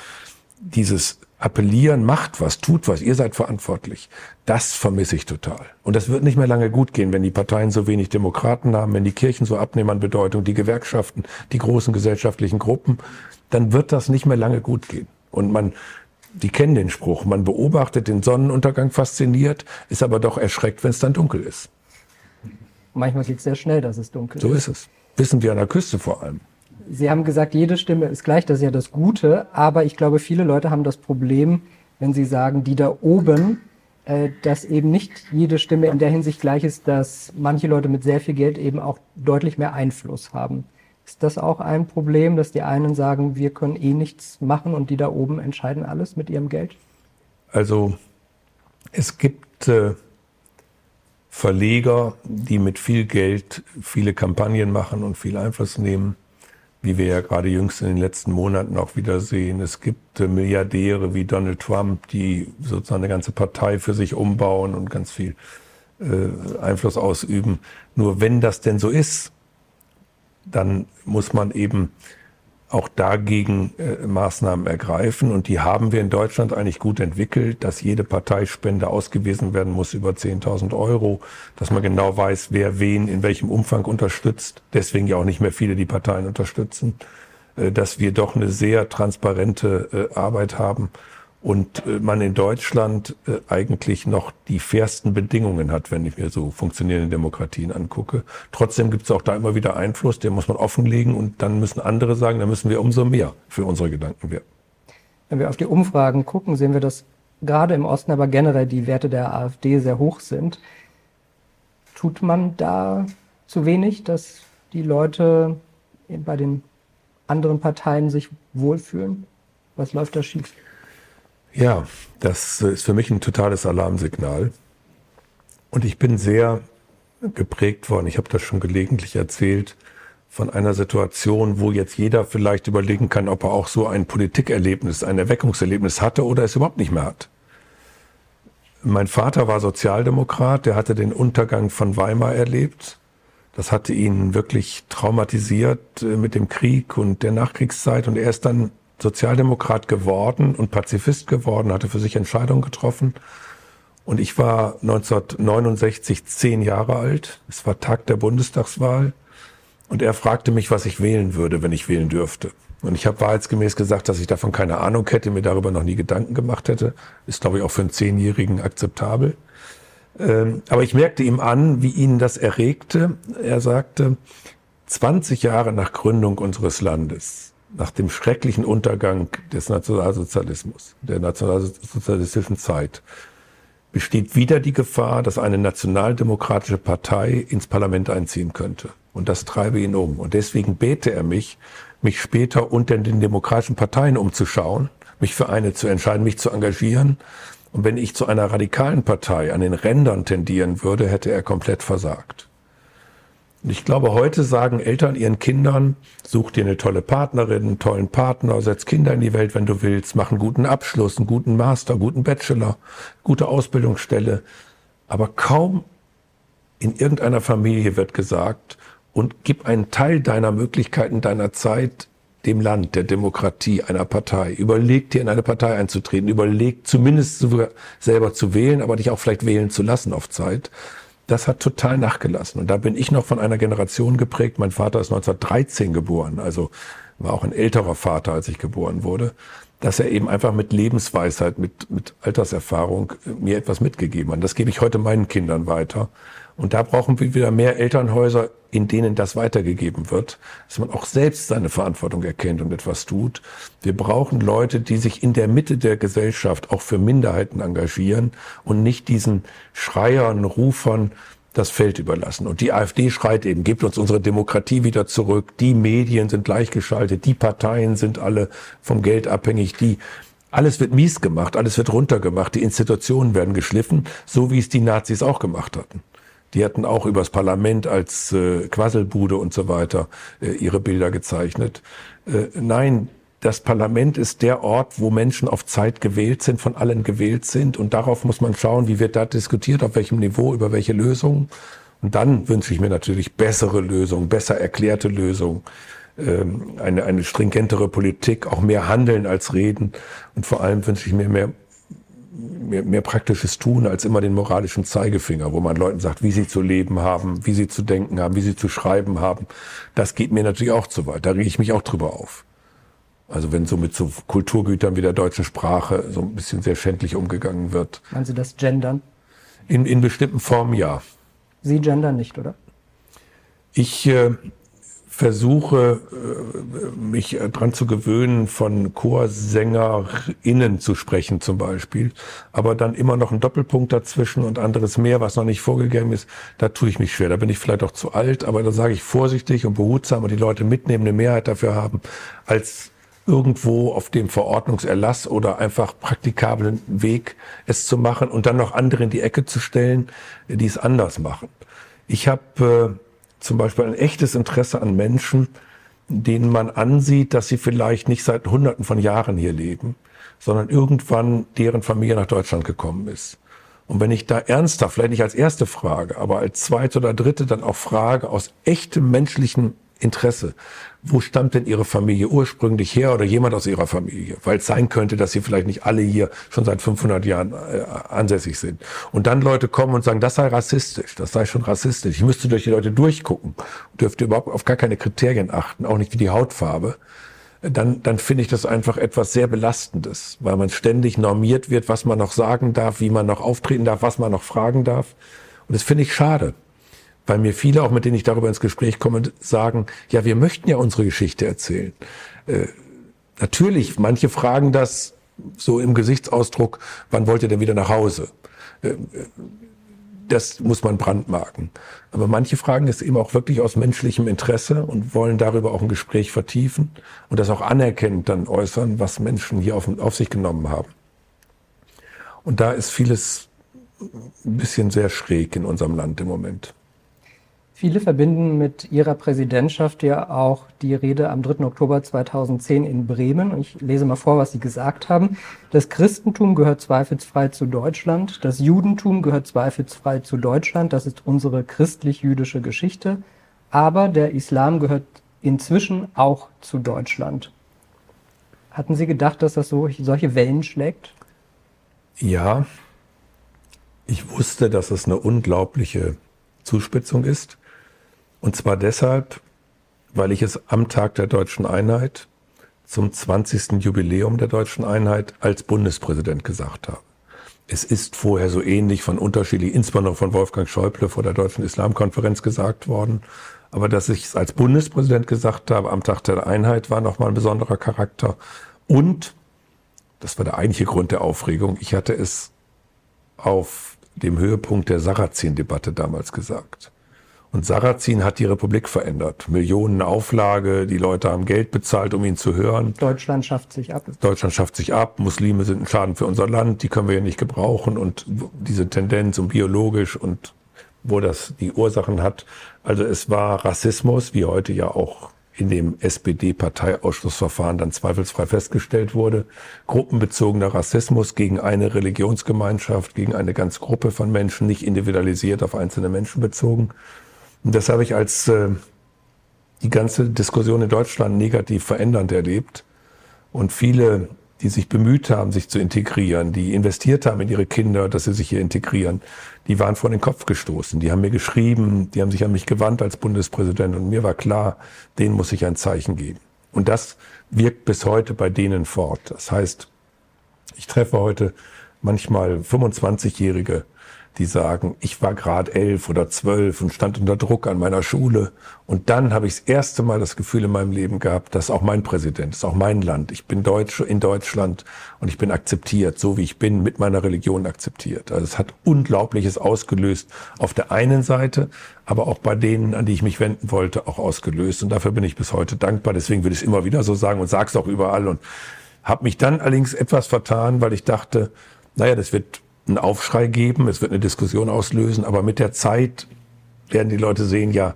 dieses Appellieren, macht was, tut was, ihr seid verantwortlich, das vermisse ich total. Und das wird nicht mehr lange gut gehen, wenn die Parteien so wenig Demokraten haben, wenn die Kirchen so abnehmen an Bedeutung, die Gewerkschaften, die großen gesellschaftlichen Gruppen, dann wird das nicht mehr lange gut gehen. Und man, die kennen den Spruch, man beobachtet den Sonnenuntergang fasziniert, ist aber doch erschreckt, wenn es dann dunkel ist. Manchmal geht es sehr schnell, dass es dunkel ist. So ist es. Wissen wir an der Küste vor allem. Sie haben gesagt, jede Stimme ist gleich, das ist ja das Gute, aber ich glaube, viele Leute haben das Problem, wenn sie sagen, die da oben, äh, dass eben nicht jede Stimme in der Hinsicht gleich ist, dass manche Leute mit sehr viel Geld eben auch deutlich mehr Einfluss haben. Ist das auch ein Problem, dass die einen sagen, wir können eh nichts machen und die da oben entscheiden alles mit ihrem Geld? Also es gibt äh, Verleger, die mit viel Geld viele Kampagnen machen und viel Einfluss nehmen wie wir ja gerade jüngst in den letzten Monaten auch wieder sehen. Es gibt äh, Milliardäre wie Donald Trump, die sozusagen eine ganze Partei für sich umbauen und ganz viel äh, Einfluss ausüben. Nur wenn das denn so ist, dann muss man eben auch dagegen äh, Maßnahmen ergreifen. Und die haben wir in Deutschland eigentlich gut entwickelt, dass jede Parteispende ausgewiesen werden muss über 10.000 Euro, dass man genau weiß, wer wen in welchem Umfang unterstützt. Deswegen ja auch nicht mehr viele die Parteien unterstützen. Äh, dass wir doch eine sehr transparente äh, Arbeit haben und äh, man in Deutschland äh, eigentlich noch die fairsten Bedingungen hat, wenn ich mir so funktionierende Demokratien angucke. Trotzdem gibt es auch da immer wieder Einfluss, den muss man offenlegen und dann müssen andere sagen, dann müssen wir umso mehr für unsere Gedanken werben. Wenn wir auf die Umfragen gucken, sehen wir, dass gerade im Osten, aber generell die Werte der AfD sehr hoch sind. Tut man da zu wenig, dass die Leute bei den anderen Parteien sich wohlfühlen? Was läuft da schief? Ja, das ist für mich ein totales Alarmsignal. Und ich bin sehr geprägt worden, ich habe das schon gelegentlich erzählt, von einer Situation, wo jetzt jeder vielleicht überlegen kann, ob er auch so ein Politikerlebnis, ein Erweckungserlebnis hatte oder es überhaupt nicht mehr hat. Mein Vater war Sozialdemokrat, der hatte den Untergang von Weimar erlebt. Das hatte ihn wirklich traumatisiert äh, mit dem Krieg und der Nachkriegszeit und er ist dann Sozialdemokrat geworden und Pazifist geworden, hatte für sich Entscheidungen getroffen. Und ich war 1969 zehn Jahre alt. Es war Tag der Bundestagswahl. Und er fragte mich, was ich wählen würde, wenn ich wählen dürfte. Und ich habe wahrheitsgemäß gesagt, dass ich davon keine Ahnung hätte, mir darüber noch nie Gedanken gemacht hätte. Ist, glaube ich, auch für einen Zehnjährigen akzeptabel. Ähm, aber ich merkte ihm an, wie ihn das erregte. Er sagte, 20 Jahre nach Gründung unseres Landes nach dem schrecklichen Untergang des Nationalsozialismus, der nationalsozialistischen Zeit, besteht wieder die Gefahr, dass eine nationaldemokratische Partei ins Parlament einziehen könnte. Und das treibe ihn um. Und deswegen bete er mich, mich später unter den demokratischen Parteien umzuschauen, mich für eine zu entscheiden, mich zu engagieren. Und wenn ich zu einer radikalen Partei an den Rändern tendieren würde, hätte er komplett versagt. Und ich glaube, heute sagen Eltern ihren Kindern, such dir eine tolle Partnerin, einen tollen Partner, setz Kinder in die Welt, wenn du willst, mach einen guten Abschluss, einen guten Master, einen guten Bachelor, gute Ausbildungsstelle. Aber kaum in irgendeiner Familie wird gesagt, und gib einen Teil deiner Möglichkeiten, deiner Zeit dem Land, der Demokratie, einer Partei. Überleg dir in eine Partei einzutreten. Überleg zumindest selber zu wählen, aber dich auch vielleicht wählen zu lassen auf Zeit das hat total nachgelassen. Und da bin ich noch von einer Generation geprägt. Mein Vater ist 1913 geboren, also war auch ein älterer Vater, als ich geboren wurde, dass er eben einfach mit Lebensweisheit, mit, mit Alterserfahrung mir etwas mitgegeben hat. Das gebe ich heute meinen Kindern weiter. Und da brauchen wir wieder mehr Elternhäuser, in denen das weitergegeben wird, dass man auch selbst seine Verantwortung erkennt und etwas tut. Wir brauchen Leute, die sich in der Mitte der Gesellschaft auch für Minderheiten engagieren und nicht diesen Schreiern, Rufern das Feld überlassen. Und die AfD schreit eben, gebt uns unsere Demokratie wieder zurück, die Medien sind gleichgeschaltet, die Parteien sind alle vom Geld abhängig, die alles wird mies gemacht, alles wird runtergemacht, die Institutionen werden geschliffen, so wie es die Nazis auch gemacht hatten. Die hatten auch übers Parlament als äh, Quasselbude und so weiter äh, ihre Bilder gezeichnet. Äh, nein, das Parlament ist der Ort, wo Menschen auf Zeit gewählt sind, von allen gewählt sind. Und darauf muss man schauen, wie wird da diskutiert, auf welchem Niveau, über welche Lösungen. Und dann wünsche ich mir natürlich bessere Lösungen, besser erklärte Lösungen, ähm, eine, eine stringentere Politik, auch mehr Handeln als Reden. Und vor allem wünsche ich mir mehr, mehr, mehr praktisches Tun als immer den moralischen Zeigefinger, wo man Leuten sagt, wie sie zu leben haben, wie sie zu denken haben, wie sie zu schreiben haben. Das geht mir natürlich auch zu weit. Da rege ich mich auch drüber auf. Also wenn so mit so Kulturgütern wie der deutschen Sprache so ein bisschen sehr schändlich umgegangen wird. Meinen Sie das Gendern? In, in bestimmten Formen ja. Sie gendern nicht, oder? Ich äh, versuche, äh, mich dran zu gewöhnen, von Chorsänger*innen zu sprechen zum Beispiel, aber dann immer noch ein Doppelpunkt dazwischen und anderes mehr, was noch nicht vorgegeben ist, da tue ich mich schwer. Da bin ich vielleicht auch zu alt, aber da sage ich vorsichtig und behutsam und die Leute mitnehmen, eine Mehrheit dafür haben, als irgendwo auf dem Verordnungserlass oder einfach praktikablen Weg es zu machen und dann noch andere in die Ecke zu stellen, die es anders machen. Ich habe äh, zum Beispiel ein echtes Interesse an Menschen, denen man ansieht, dass sie vielleicht nicht seit Hunderten von Jahren hier leben, sondern irgendwann deren Familie nach Deutschland gekommen ist. Und wenn ich da ernsthaft, vielleicht nicht als erste Frage, aber als zweite oder dritte dann auch frage, aus echtem menschlichen Interesse. Wo stammt denn Ihre Familie ursprünglich her oder jemand aus Ihrer Familie? Weil es sein könnte, dass Sie vielleicht nicht alle hier schon seit 500 Jahren äh, ansässig sind. Und dann Leute kommen und sagen, das sei rassistisch, das sei schon rassistisch. Ich müsste durch die Leute durchgucken, dürfte überhaupt auf gar keine Kriterien achten, auch nicht wie die Hautfarbe. Dann, dann finde ich das einfach etwas sehr Belastendes, weil man ständig normiert wird, was man noch sagen darf, wie man noch auftreten darf, was man noch fragen darf. Und das finde ich schade weil mir viele, auch mit denen ich darüber ins Gespräch komme, sagen, ja, wir möchten ja unsere Geschichte erzählen. Äh, natürlich, manche fragen das so im Gesichtsausdruck, wann wollt ihr denn wieder nach Hause? Äh, das muss man brandmarken. Aber manche fragen es eben auch wirklich aus menschlichem Interesse und wollen darüber auch ein Gespräch vertiefen und das auch anerkennend dann äußern, was Menschen hier auf, auf sich genommen haben. Und da ist vieles ein bisschen sehr schräg in unserem Land im Moment. Viele verbinden mit ihrer Präsidentschaft ja auch die Rede am 3. Oktober 2010 in Bremen. Ich lese mal vor, was Sie gesagt haben. Das Christentum gehört zweifelsfrei zu Deutschland. Das Judentum gehört zweifelsfrei zu Deutschland. Das ist unsere christlich-jüdische Geschichte. Aber der Islam gehört inzwischen auch zu Deutschland. Hatten Sie gedacht, dass das so, solche Wellen schlägt? Ja, ich wusste, dass es eine unglaubliche Zuspitzung ist. Und zwar deshalb, weil ich es am Tag der deutschen Einheit zum 20. Jubiläum der deutschen Einheit als Bundespräsident gesagt habe. Es ist vorher so ähnlich von unterschiedlich, insbesondere von Wolfgang Schäuble vor der Deutschen Islamkonferenz gesagt worden. Aber dass ich es als Bundespräsident gesagt habe, am Tag der Einheit, war nochmal ein besonderer Charakter. Und, das war der eigentliche Grund der Aufregung, ich hatte es auf dem Höhepunkt der Sarrazin-Debatte damals gesagt. Und Sarrazin hat die Republik verändert. Millionen Auflage, die Leute haben Geld bezahlt, um ihn zu hören. Deutschland schafft sich ab. Deutschland schafft sich ab. Muslime sind ein Schaden für unser Land, die können wir ja nicht gebrauchen. Und diese Tendenz und biologisch und wo das die Ursachen hat. Also es war Rassismus, wie heute ja auch in dem SPD-Parteiausschussverfahren dann zweifelsfrei festgestellt wurde. Gruppenbezogener Rassismus gegen eine Religionsgemeinschaft, gegen eine ganze Gruppe von Menschen, nicht individualisiert auf einzelne Menschen bezogen. Und das habe ich als äh, die ganze Diskussion in Deutschland negativ verändernd erlebt. Und viele, die sich bemüht haben, sich zu integrieren, die investiert haben in ihre Kinder, dass sie sich hier integrieren, die waren vor den Kopf gestoßen. Die haben mir geschrieben, die haben sich an mich gewandt als Bundespräsident und mir war klar, denen muss ich ein Zeichen geben. Und das wirkt bis heute bei denen fort. Das heißt, ich treffe heute manchmal 25-Jährige, die sagen, ich war gerade elf oder zwölf und stand unter Druck an meiner Schule. Und dann habe ich das erste Mal das Gefühl in meinem Leben gehabt, das ist auch mein Präsident, ist auch mein Land. Ich bin Deutsch in Deutschland und ich bin akzeptiert, so wie ich bin, mit meiner Religion akzeptiert. Also es hat Unglaubliches ausgelöst auf der einen Seite, aber auch bei denen, an die ich mich wenden wollte, auch ausgelöst. Und dafür bin ich bis heute dankbar. Deswegen würde ich es immer wieder so sagen und sage es auch überall. Und habe mich dann allerdings etwas vertan, weil ich dachte, naja, das wird einen Aufschrei geben, es wird eine Diskussion auslösen, aber mit der Zeit werden die Leute sehen, ja,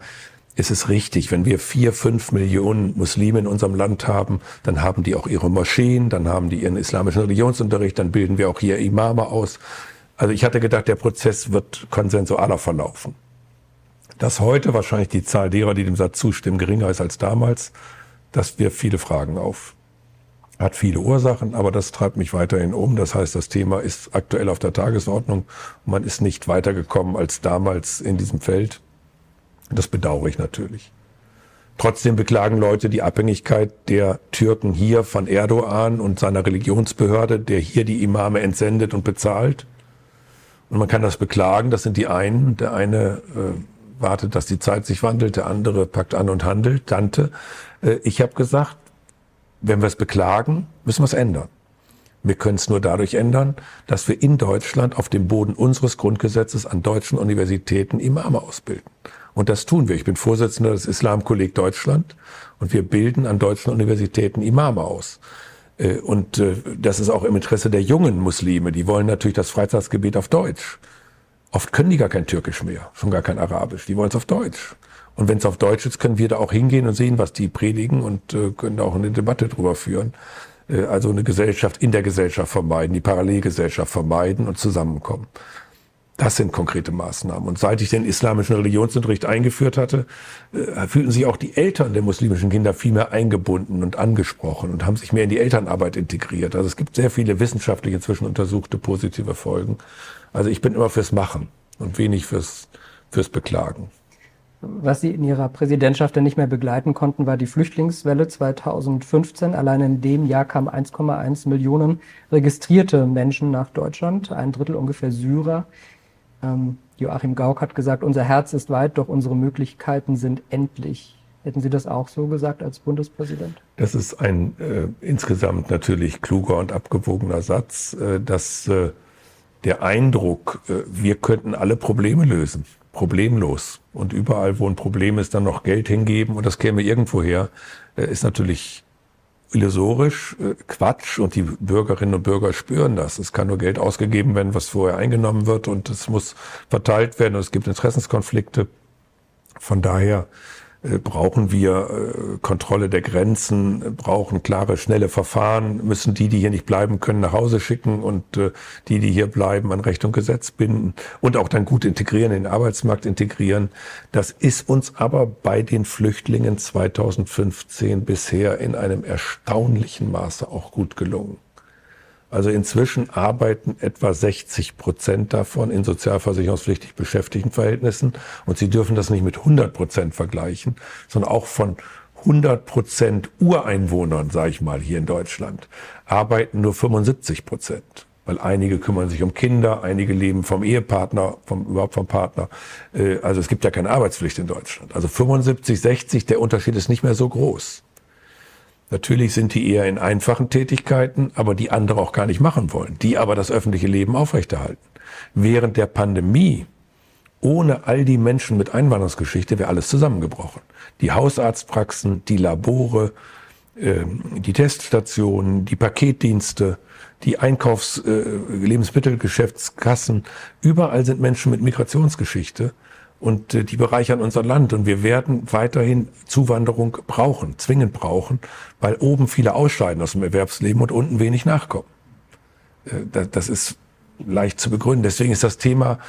ist es richtig, wenn wir vier, fünf Millionen Muslime in unserem Land haben, dann haben die auch ihre Moscheen, dann haben die ihren islamischen Religionsunterricht, dann bilden wir auch hier Imame aus. Also ich hatte gedacht, der Prozess wird konsensualer verlaufen. Dass heute wahrscheinlich die Zahl derer, die dem Satz zustimmen, geringer ist als damals, das wirft viele Fragen auf. Hat viele Ursachen, aber das treibt mich weiterhin um. Das heißt, das Thema ist aktuell auf der Tagesordnung. Man ist nicht weitergekommen als damals in diesem Feld. Das bedauere ich natürlich. Trotzdem beklagen Leute die Abhängigkeit der Türken hier von Erdogan und seiner Religionsbehörde, der hier die Imame entsendet und bezahlt. Und man kann das beklagen, das sind die einen. Der eine äh, wartet, dass die Zeit sich wandelt, der andere packt an und handelt. Dante, äh, ich habe gesagt, wenn wir es beklagen, müssen wir es ändern. Wir können es nur dadurch ändern, dass wir in Deutschland auf dem Boden unseres Grundgesetzes an deutschen Universitäten Imame ausbilden. Und das tun wir. Ich bin Vorsitzender des Islamkolleg Deutschland und wir bilden an deutschen Universitäten Imame aus. Äh, und äh, das ist auch im Interesse der jungen Muslime. Die wollen natürlich das Freizeitsgebet auf Deutsch. Oft können die gar kein Türkisch mehr, schon gar kein Arabisch. Die wollen es auf Deutsch. Und wenn es auf Deutsch ist, können wir da auch hingehen und sehen, was die predigen und äh, können da auch eine Debatte drüber führen. also eine Gesellschaft in der Gesellschaft vermeiden, die Parallelgesellschaft vermeiden und zusammenkommen. Das sind konkrete Maßnahmen. Und seit ich den islamischen Religionsunterricht eingeführt hatte, äh, fühlten sich auch die Eltern der muslimischen Kinder viel mehr eingebunden und angesprochen und haben sich mehr in die Elternarbeit integriert. Also es gibt sehr viele wissenschaftlich inzwischen untersuchte positive Folgen. Also ich bin immer fürs Machen und wenig fürs, fürs Beklagen. Was Sie in Ihrer Präsidentschaft dann nicht mehr begleiten konnten, war die Flüchtlingswelle 2015. Allein in dem Jahr kamen 1,1 Millionen registrierte Menschen nach Deutschland, ein Drittel ungefähr Syrer. Ähm, Joachim Gauck hat gesagt, unser Herz ist weit, doch unsere Möglichkeiten sind endlich. Hätten Sie das auch so gesagt als Bundespräsident? Das ist ein äh, insgesamt natürlich kluger und abgewogener Satz, äh, dass äh, der Eindruck, äh, wir könnten alle Probleme lösen, problemlos. Und überall, wo ein Problem ist, dann noch Geld hingeben und das käme irgendwo her, äh, ist natürlich illusorisch, äh, Quatsch und die Bürgerinnen und Bürger spüren das. Es kann nur Geld ausgegeben werden, was vorher eingenommen wird und es muss verteilt werden und es gibt Interessenskonflikte. Von daher brauchen wir äh, Kontrolle der Grenzen, brauchen klare, schnelle Verfahren, müssen die, die hier nicht bleiben können, nach Hause schicken und äh, die, die hier bleiben, an Recht und Gesetz binden und auch dann gut integrieren, in den Arbeitsmarkt integrieren. Das ist uns aber bei den Flüchtlingen 2015 bisher in einem erstaunlichen Maße auch gut gelungen. Also inzwischen arbeiten etwa 60 Prozent davon in sozialversicherungspflichtig beschäftigten Verhältnissen. Und Sie dürfen das nicht mit 100 Prozent vergleichen, sondern auch von 100 Prozent Ureinwohnern, sage ich mal, hier in Deutschland, arbeiten nur 75 Prozent. Weil einige kümmern sich um Kinder, einige leben vom Ehepartner, vom, überhaupt vom Partner. Äh, also es gibt ja keine Arbeitspflicht in Deutschland. Also 75, 60, der Unterschied ist nicht mehr so groß. Natürlich sind die eher in einfachen Tätigkeiten, aber die andere auch gar nicht machen wollen, die aber das öffentliche Leben aufrechterhalten. Während der Pandemie, ohne all die Menschen mit Einwanderungsgeschichte, wäre alles zusammengebrochen. Die Hausarztpraxen, die Labore, ähm, die Teststationen, die Paketdienste, die Einkaufs-, äh, Lebensmittelgeschäftskassen, überall sind Menschen mit Migrationsgeschichte und äh, die bereichern unser Land. Und wir werden weiterhin Zuwanderung brauchen, zwingend brauchen, weil oben viele ausscheiden aus dem Erwerbsleben und unten wenig nachkommen. Äh, das ist leicht zu begründen. Deswegen ist das Thema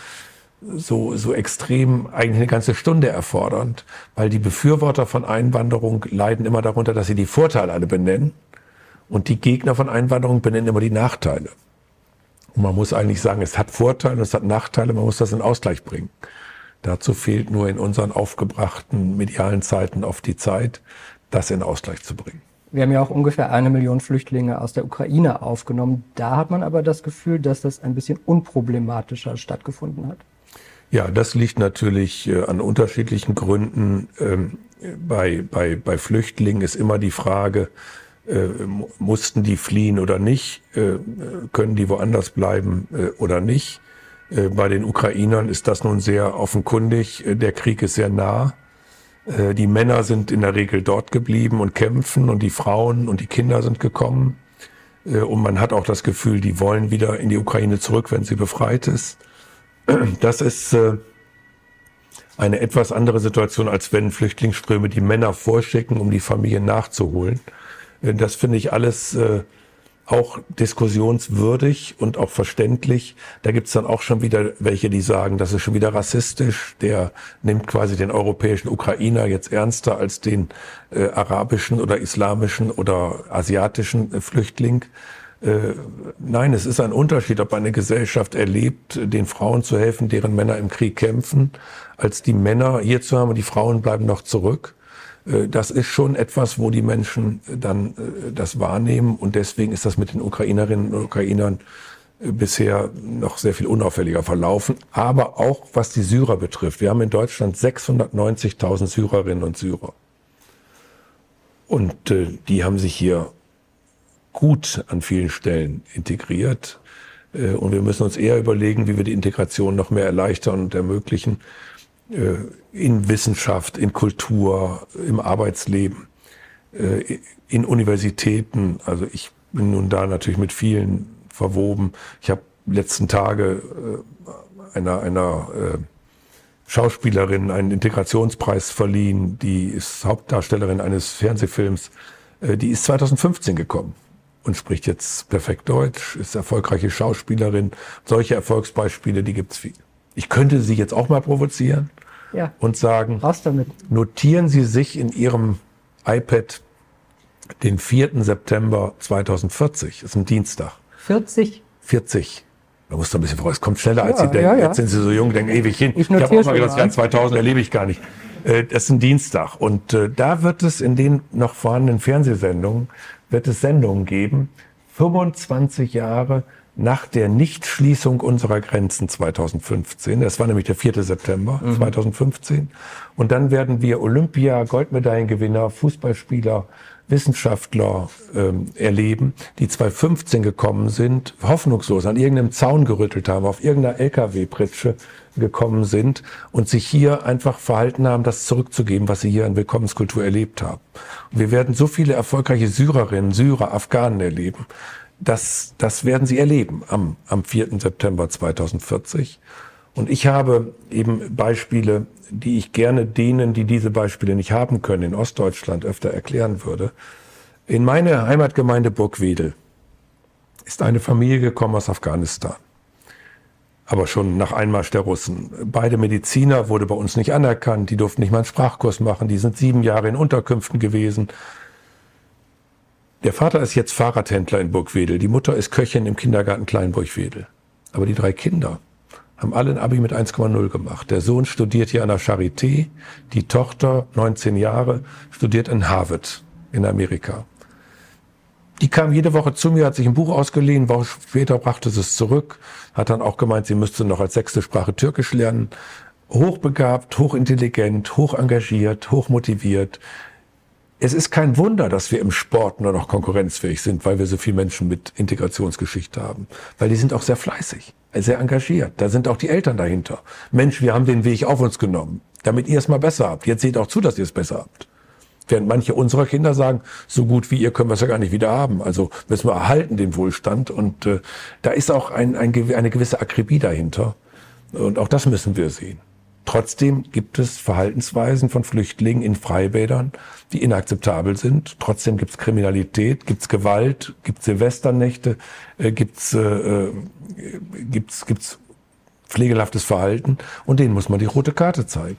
so, so extrem eigentlich eine ganze Stunde erfordernd, weil die Befürworter von Einwanderung leiden immer darunter, dass sie die Vorteile alle benennen und die Gegner von Einwanderung benennen immer die Nachteile. Und man muss eigentlich sagen, es hat Vorteile, und es hat Nachteile, man muss das in Ausgleich bringen. Dazu fehlt nur in unseren aufgebrachten medialen Zeiten oft die Zeit, das in Ausgleich zu bringen. Wir haben ja auch ungefähr eine Million Flüchtlinge aus der Ukraine aufgenommen. Da hat man aber das Gefühl, dass das ein bisschen unproblematischer stattgefunden hat. Ja, das liegt natürlich äh, an unterschiedlichen Gründen. Ähm, bei, bei, bei Flüchtlingen ist immer die Frage, äh, mussten die fliehen oder nicht? Äh, können die woanders bleiben oder nicht? Äh, bei den Ukrainern ist das nun sehr offenkundig. Äh, der Krieg ist sehr nah. Äh, die Männer sind in der Regel dort geblieben und kämpfen und die Frauen und die Kinder sind gekommen. Und man hat auch das Gefühl, die wollen wieder in die Ukraine zurück, wenn sie befreit ist. *clears throat* Das ist eine etwas andere Situation, als wenn Flüchtlingsströme die Männer vorschicken, um die Familien nachzuholen. Das finde ich alles auch diskussionswürdig und auch verständlich. Da gibt's dann auch schon wieder welche, die sagen, das ist schon wieder rassistisch. Der nimmt quasi den europäischen Ukrainer jetzt ernster als den äh, arabischen oder islamischen oder asiatischen äh, Flüchtling. Äh, nein, es ist ein Unterschied, ob eine Gesellschaft erlebt, den Frauen zu helfen, deren Männer im Krieg kämpfen, als die Männer hier zu haben und die Frauen bleiben noch zurück. Äh, das ist schon etwas, wo die Menschen dann äh, das wahrnehmen und deswegen ist das mit den Ukrainerinnen und Ukrainern äh, bisher noch sehr viel unauffälliger verlaufen. Aber auch was die Syrer betrifft. Wir haben in Deutschland 690.000 Syrerinnen und Syrer. Und die haben sich hier gut an vielen Stellen integriert. Und wir müssen uns eher überlegen, wie wir die Integration noch mehr erleichtern und ermöglichen. Äh, in Wissenschaft, in Kultur, im Arbeitsleben, äh, in Universitäten. Also ich bin nun da natürlich mit vielen verwoben. Ich habe letzten Tage äh, einer, einer Schauspielerin einen Integrationspreis verliehen, die ist Hauptdarstellerin eines Fernsehfilms, die ist 2015 gekommen und spricht jetzt perfekt Deutsch, ist erfolgreiche Schauspielerin. Solche Erfolgsbeispiele, die gibt's viel. Ich könnte Sie jetzt auch mal provozieren ja. und sagen, notieren Sie sich in Ihrem iPad den 4. September 2040. Das ist ein Dienstag. 40? 40. Da muss doch ein bisschen vor. Es kommt schneller, als ja, Sie denken. Ja, ja. Jetzt sind Sie so jung, denken ewig hin. Ich, ich habe auch mal gedacht, das Jahr 2000 erlebe ich gar nicht. Äh, das ist ein Dienstag. Und äh, da wird es in den noch vorhandenen Fernsehsendungen, wird es Sendungen geben, 25 Jahre nach der Nichtschließung unserer Grenzen 2015. Das war nämlich der 4. September mhm. 2015. Und dann werden wir Olympia, Goldmedaillengewinner, Fußballspieler, Wissenschaftler ähm, erleben, die 2015 gekommen sind, hoffnungslos an irgendeinem Zaun gerüttelt haben, auf irgendeiner LKW-Pritsche gekommen sind und sich hier einfach verhalten haben, das zurückzugeben, was sie hier in Willkommenskultur erlebt haben. Und wir werden so viele erfolgreiche Syrerinnen, Syrer, Afghanen erleben, das, das werden Sie erleben am, am 4. September 2040. Und ich habe eben Beispiele, die ich gerne denen, die diese Beispiele nicht haben können, in Ostdeutschland öfter erklären würde. In meine Heimatgemeinde Burgwedel ist eine Familie gekommen aus Afghanistan. Aber schon nach Einmarsch der Russen. Beide Mediziner wurde bei uns nicht anerkannt. Die durften nicht mal einen Sprachkurs machen. Die sind sieben Jahre in Unterkünften gewesen. Der Vater ist jetzt Fahrradhändler in Burgwedel, die Mutter ist Köchin im Kindergarten Kleinburgwedel. Aber die drei Kinder haben alle ein Abi mit 1,0 gemacht. Der Sohn studiert hier an der Charité, die Tochter, 19 Jahre, studiert in Harvard in Amerika. Die kam jede Woche zu mir, hat sich ein Buch ausgeliehen, Woche später brachte sie es zurück, hat dann auch gemeint, sie müsste noch als sechste Sprache Türkisch lernen. Hochbegabt, hochintelligent, hoch engagiert, hoch motiviert, es ist kein Wunder, dass wir im Sport nur noch konkurrenzfähig sind, weil wir so viele Menschen mit Integrationsgeschichte haben. Weil die sind auch sehr fleißig, sehr engagiert. Da sind auch die Eltern dahinter. Mensch, wir haben den Weg auf uns genommen, damit ihr es mal besser habt. Jetzt seht auch zu, dass ihr es besser habt. Während manche unserer Kinder sagen, so gut wie ihr können wir es ja gar nicht wieder haben. Also müssen wir erhalten den Wohlstand. Und äh, da ist auch ein, ein, eine gewisse Akribie dahinter. Und auch das müssen wir sehen. Trotzdem gibt es Verhaltensweisen von Flüchtlingen in Freibädern, die inakzeptabel sind. Trotzdem gibt es Kriminalität, gibt es Gewalt, gibt es Silvesternächte, äh, gibt es äh, äh, gibt's, gibt's pflegelhaftes Verhalten und denen muss man die rote Karte zeigen.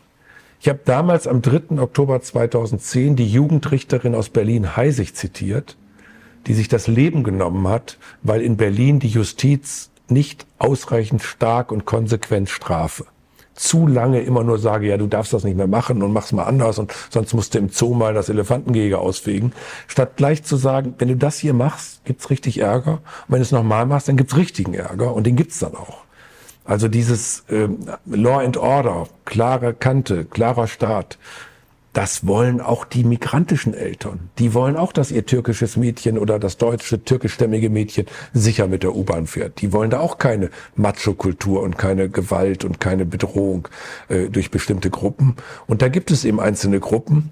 Ich habe damals am 3. Oktober 2010 die Jugendrichterin aus Berlin Heisig zitiert, die sich das Leben genommen hat, weil in Berlin die Justiz nicht ausreichend stark und konsequent strafe zu lange immer nur sage, ja, du darfst das nicht mehr machen und mach's mal anders und sonst musst du im Zoo mal das Elefantengehege ausfegen, statt gleich zu sagen, wenn du das hier machst, gibt's richtig Ärger und wenn du es nochmal machst, dann gibt's richtigen Ärger und den gibt's dann auch. Also dieses äh, Law and Order, klare Kante, klarer Staat, das wollen auch die migrantischen Eltern. Die wollen auch, dass ihr türkisches Mädchen oder das deutsche, türkischstämmige Mädchen sicher mit der U-Bahn fährt. Die wollen da auch keine Macho-Kultur und keine Gewalt und keine Bedrohung äh, durch bestimmte Gruppen. Und da gibt es eben einzelne Gruppen,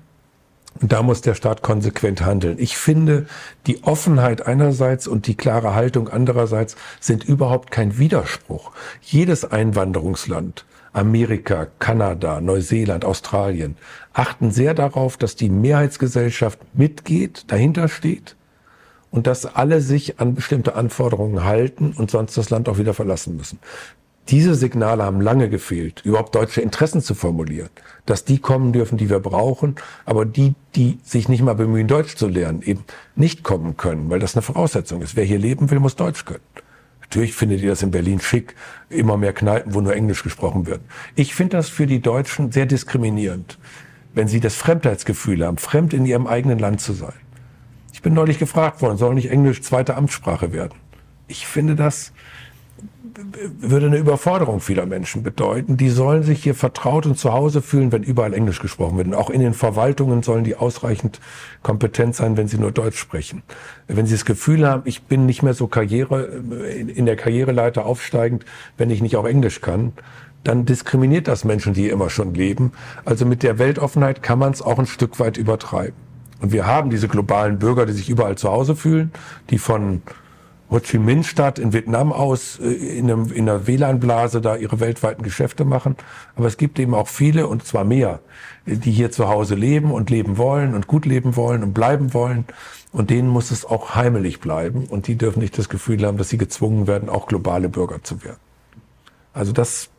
Und da muss der Staat konsequent handeln. Ich finde, die Offenheit einerseits und die klare Haltung andererseits sind überhaupt kein Widerspruch. Jedes Einwanderungsland, Amerika, Kanada, Neuseeland, Australien, achten sehr darauf, dass die Mehrheitsgesellschaft mitgeht, dahinter steht und dass alle sich an bestimmte Anforderungen halten und sonst das Land auch wieder verlassen müssen. Diese Signale haben lange gefehlt, überhaupt deutsche Interessen zu formulieren. Dass die kommen dürfen, die wir brauchen, aber die, die sich nicht mal bemühen, Deutsch zu lernen, eben nicht kommen können, weil das eine Voraussetzung ist. Wer hier leben will, muss Deutsch können. Natürlich findet ihr das in Berlin schick, immer mehr Kneipen, wo nur Englisch gesprochen wird. Ich finde das für die Deutschen sehr diskriminierend, wenn sie das Fremdheitsgefühl haben, fremd in ihrem eigenen Land zu sein. Ich bin neulich gefragt worden, soll nicht Englisch zweite Amtssprache werden? Ich finde das würde eine Überforderung vieler Menschen bedeuten. Die sollen sich hier vertraut und zu Hause fühlen, wenn überall Englisch gesprochen wird. Und auch in den Verwaltungen sollen die ausreichend kompetent sein, wenn sie nur Deutsch sprechen. Wenn sie das Gefühl haben, ich bin nicht mehr so Karriere, in der Karriereleiter aufsteigend, wenn ich nicht auch Englisch kann, dann diskriminiert das Menschen, die immer schon leben. Also mit der Weltoffenheit kann man es auch ein Stück weit übertreiben. Und wir haben diese globalen Bürger, die sich überall zu Hause fühlen, die von Ho Chi Minh Stadt in Vietnam aus äh, in, einem, in einer WLAN-Blase da ihre weltweiten Geschäfte machen. Aber es gibt eben auch viele, und zwar mehr, die hier zu Hause leben und leben wollen und gut leben wollen und bleiben wollen. Und denen muss es auch heimelig bleiben. Und die dürfen nicht das Gefühl haben, dass sie gezwungen werden, auch globale Bürger zu werden. Also das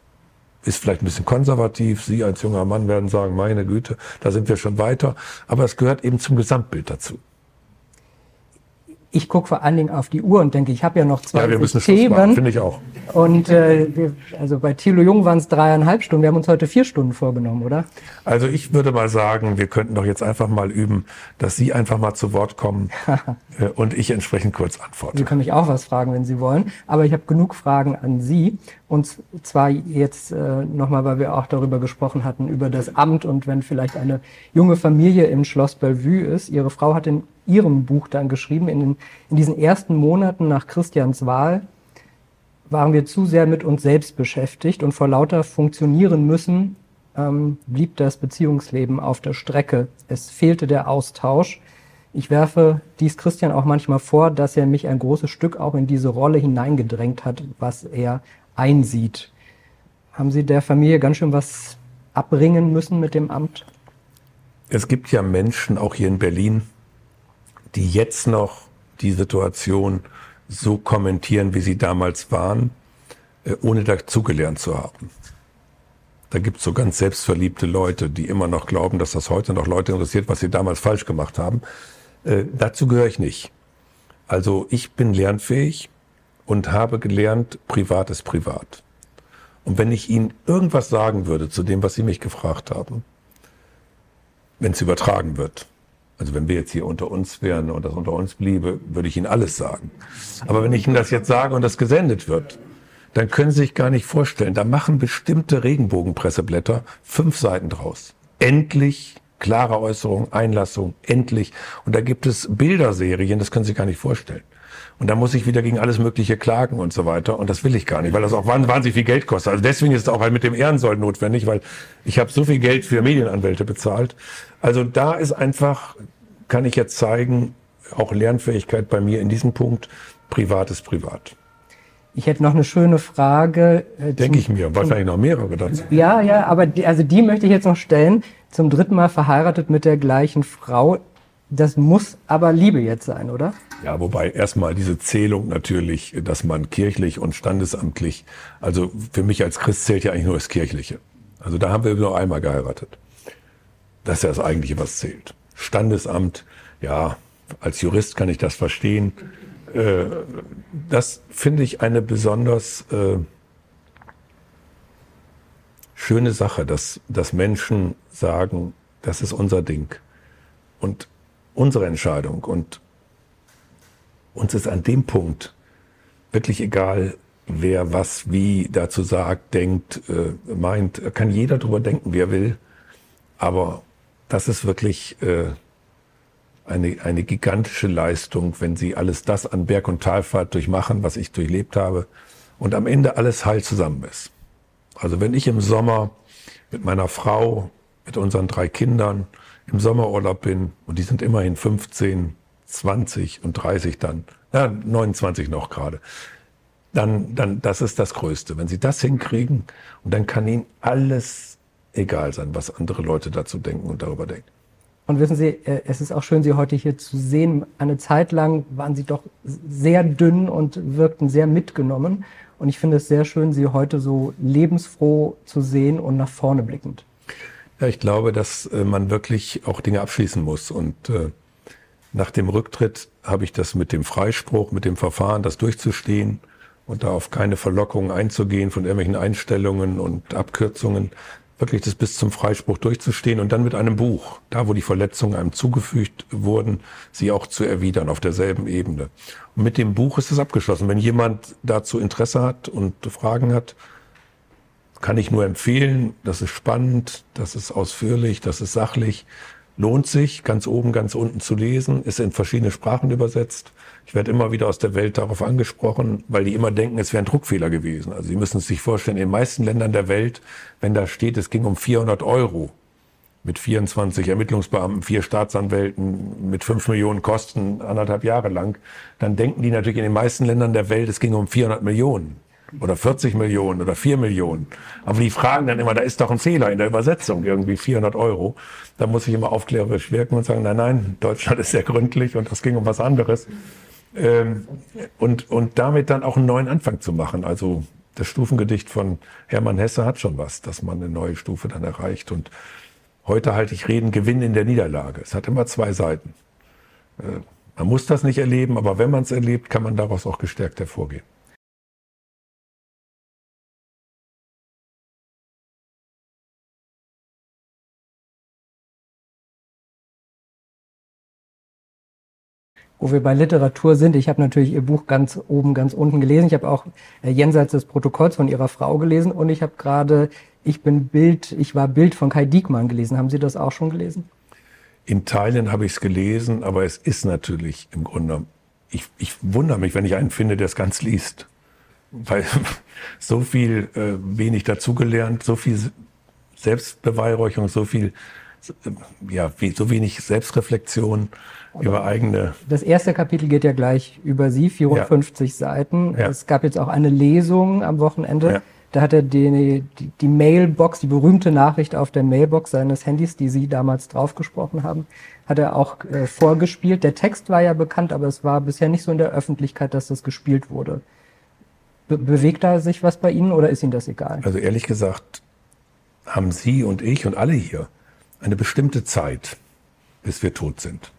ist vielleicht ein bisschen konservativ. Sie als junger Mann werden sagen, meine Güte, da sind wir schon weiter. Aber es gehört eben zum Gesamtbild dazu ich gucke vor allen Dingen auf die Uhr und denke, ich habe ja noch zwei ja, wir müssen Themen. Finde ich auch. Und äh, wir, also bei Thilo Jung waren es dreieinhalb Stunden. Wir haben uns heute vier Stunden vorgenommen, oder? Also ich würde mal sagen, wir könnten doch jetzt einfach mal üben, dass Sie einfach mal zu Wort kommen *laughs* äh, und ich entsprechend kurz antworte. Sie können mich auch was fragen, wenn Sie wollen. Aber ich habe genug Fragen an Sie. Und zwar jetzt äh, nochmal, weil wir auch darüber gesprochen hatten, über das Amt und wenn vielleicht eine junge Familie im Schloss Bellevue ist. Ihre Frau hat in ihrem Buch dann geschrieben, in, den, in diesen ersten Monaten nach Christians Wahl waren wir zu sehr mit uns selbst beschäftigt und vor lauter funktionieren müssen ähm, blieb das Beziehungsleben auf der Strecke. Es fehlte der Austausch. Ich werfe dies Christian auch manchmal vor, dass er mich ein großes Stück auch in diese Rolle hineingedrängt hat, was er einsieht. Haben Sie der Familie ganz schön was abbringen müssen mit dem Amt? Es gibt ja Menschen, auch hier in Berlin, die jetzt noch die Situation so kommentieren, wie sie damals waren, äh, ohne dazugelernt zu haben. Da gibt es so ganz selbstverliebte Leute, die immer noch glauben, dass das heute noch Leute interessiert, was sie damals falsch gemacht haben. Äh, dazu gehöre ich nicht. Also ich bin lernfähig, und habe gelernt, privat ist privat. Und wenn ich Ihnen irgendwas sagen würde zu dem, was Sie mich gefragt haben, wenn es übertragen wird, also wenn wir jetzt hier unter uns wären und das unter uns bliebe, würde ich Ihnen alles sagen. Aber wenn ich Ihnen das jetzt sage und das gesendet wird, dann können Sie sich gar nicht vorstellen, da machen bestimmte Regenbogenpresseblätter fünf Seiten draus. Endlich klare Äußerung, Einlassung, endlich. Und da gibt es Bilderserien, das können Sie sich gar nicht vorstellen. Und da muss ich wieder gegen alles Mögliche klagen und so weiter. Und das will ich gar nicht, weil das auch wahnsinnig viel Geld kostet. Also deswegen ist es auch halt mit dem Ehrensoll notwendig, weil ich habe so viel Geld für Medienanwälte bezahlt. Also da ist einfach, kann ich jetzt zeigen, auch Lernfähigkeit bei mir in diesem Punkt. Privat ist privat. Ich hätte noch eine schöne Frage. Äh, Denke ich mir, wahrscheinlich noch mehrere dazu. Ja, ja, aber die, also die möchte ich jetzt noch stellen. Zum dritten Mal verheiratet mit der gleichen Frau. Das muss aber Liebe jetzt sein, oder? Ja, wobei erstmal diese Zählung natürlich, dass man kirchlich und standesamtlich, also für mich als Christ zählt ja eigentlich nur das Kirchliche. Also da haben wir nur einmal geheiratet. Das ist ja das Eigentliche, was zählt. Standesamt, ja, als Jurist kann ich das verstehen. Äh, das finde ich eine besonders äh, schöne Sache, dass, dass Menschen sagen, das ist unser Ding. Und unsere Entscheidung. Und uns ist an dem Punkt wirklich egal, wer was wie dazu sagt, denkt, äh, meint. Kann jeder drüber denken, wie er will. Aber das ist wirklich äh, eine, eine gigantische Leistung, wenn sie alles das an Berg- und Talfahrt durchmachen, was ich durchlebt habe, und am Ende alles heil zusammen ist. Also wenn ich im Sommer mit meiner Frau, mit unseren drei Kindern, im Sommerurlaub bin, und die sind immerhin 15, 20 und 30 dann, ja, 29 noch gerade, dann, dann, das ist das Größte. Wenn Sie das hinkriegen, und dann kann Ihnen alles egal sein, was andere Leute dazu denken und darüber denken. Und wissen Sie, äh, es ist auch schön, Sie heute hier zu sehen. Eine Zeit lang waren Sie doch sehr dünn und wirkten sehr mitgenommen. Und ich finde es sehr schön, Sie heute so lebensfroh zu sehen und nach vorne blickend. Ja, ich glaube, dass äh, man wirklich auch Dinge abschließen muss. Und äh, nach dem Rücktritt habe ich das mit dem Freispruch, mit dem Verfahren, das durchzustehen und da auf keine Verlockungen einzugehen von irgendwelchen Einstellungen und Abkürzungen, wirklich das bis zum Freispruch durchzustehen und dann mit einem Buch, da wo die Verletzungen einem zugefügt wurden, sie auch zu erwidern auf derselben Ebene. Und mit dem Buch ist es abgeschlossen. Wenn jemand dazu Interesse hat und Fragen hat, kann ich nur empfehlen. Das ist spannend, das ist ausführlich, das ist sachlich. Lohnt sich, ganz oben, ganz unten zu lesen, ist in verschiedene Sprachen übersetzt. Ich werde immer wieder aus der Welt darauf angesprochen, weil die immer denken, es wäre ein Druckfehler gewesen. Also Sie müssen es sich vorstellen, in den meisten Ländern der Welt, wenn da steht, es ging um 400 Euro mit 24 Ermittlungsbeamten, vier Staatsanwälten, mit 5 Millionen Kosten, anderthalb Jahre lang, dann denken die natürlich in den meisten Ländern der Welt, es ging um 400 Millionen oder 40 Millionen oder 4 Millionen. Aber die fragen dann immer, da ist doch ein Fehler in der Übersetzung, irgendwie 400 Euro. Da muss ich immer aufklärerisch wirken und sagen, nein, nein, Deutschland *laughs* ist sehr gründlich und es ging um was anderes ähm, und, und damit dann auch einen neuen Anfang zu machen. Also das Stufengedicht von Hermann Hesse hat schon was, dass man eine neue Stufe dann erreicht. Und heute halte ich Reden Gewinn in der Niederlage. Es hat immer zwei Seiten. Äh, man muss das nicht erleben, aber wenn man es erlebt, kann man daraus auch gestärkt hervorgehen. Wo wir bei Literatur sind. Ich habe natürlich Ihr Buch ganz oben, ganz unten gelesen. Ich habe auch äh, Jenseits des Protokolls von Ihrer Frau gelesen und ich habe gerade Ich bin Bild, ich war Bild von Kai Diekmann gelesen. Haben Sie das auch schon gelesen? In Teilen habe ich es gelesen, aber es ist natürlich im Grunde, ich, ich wundere mich, wenn ich einen finde, der es ganz liest. Weil *laughs* so viel äh, wenig dazugelernt, so viel Selbstbeweihräucherung, so viel, ja, wie, so wenig Selbstreflexion über eigene. Das erste Kapitel geht ja gleich über Sie, 54 ja. Seiten. Ja. Es gab jetzt auch eine Lesung am Wochenende. Ja. Da hat er die, die, die, Mailbox, die berühmte Nachricht auf der Mailbox seines Handys, die Sie damals draufgesprochen haben, hat er auch äh, vorgespielt. Der Text war ja bekannt, aber es war bisher nicht so in der Öffentlichkeit, dass das gespielt wurde. Be bewegt da sich was bei Ihnen oder ist Ihnen das egal? Also ehrlich gesagt haben Sie und ich und alle hier eine bestimmte Zeit, bis wir tot sind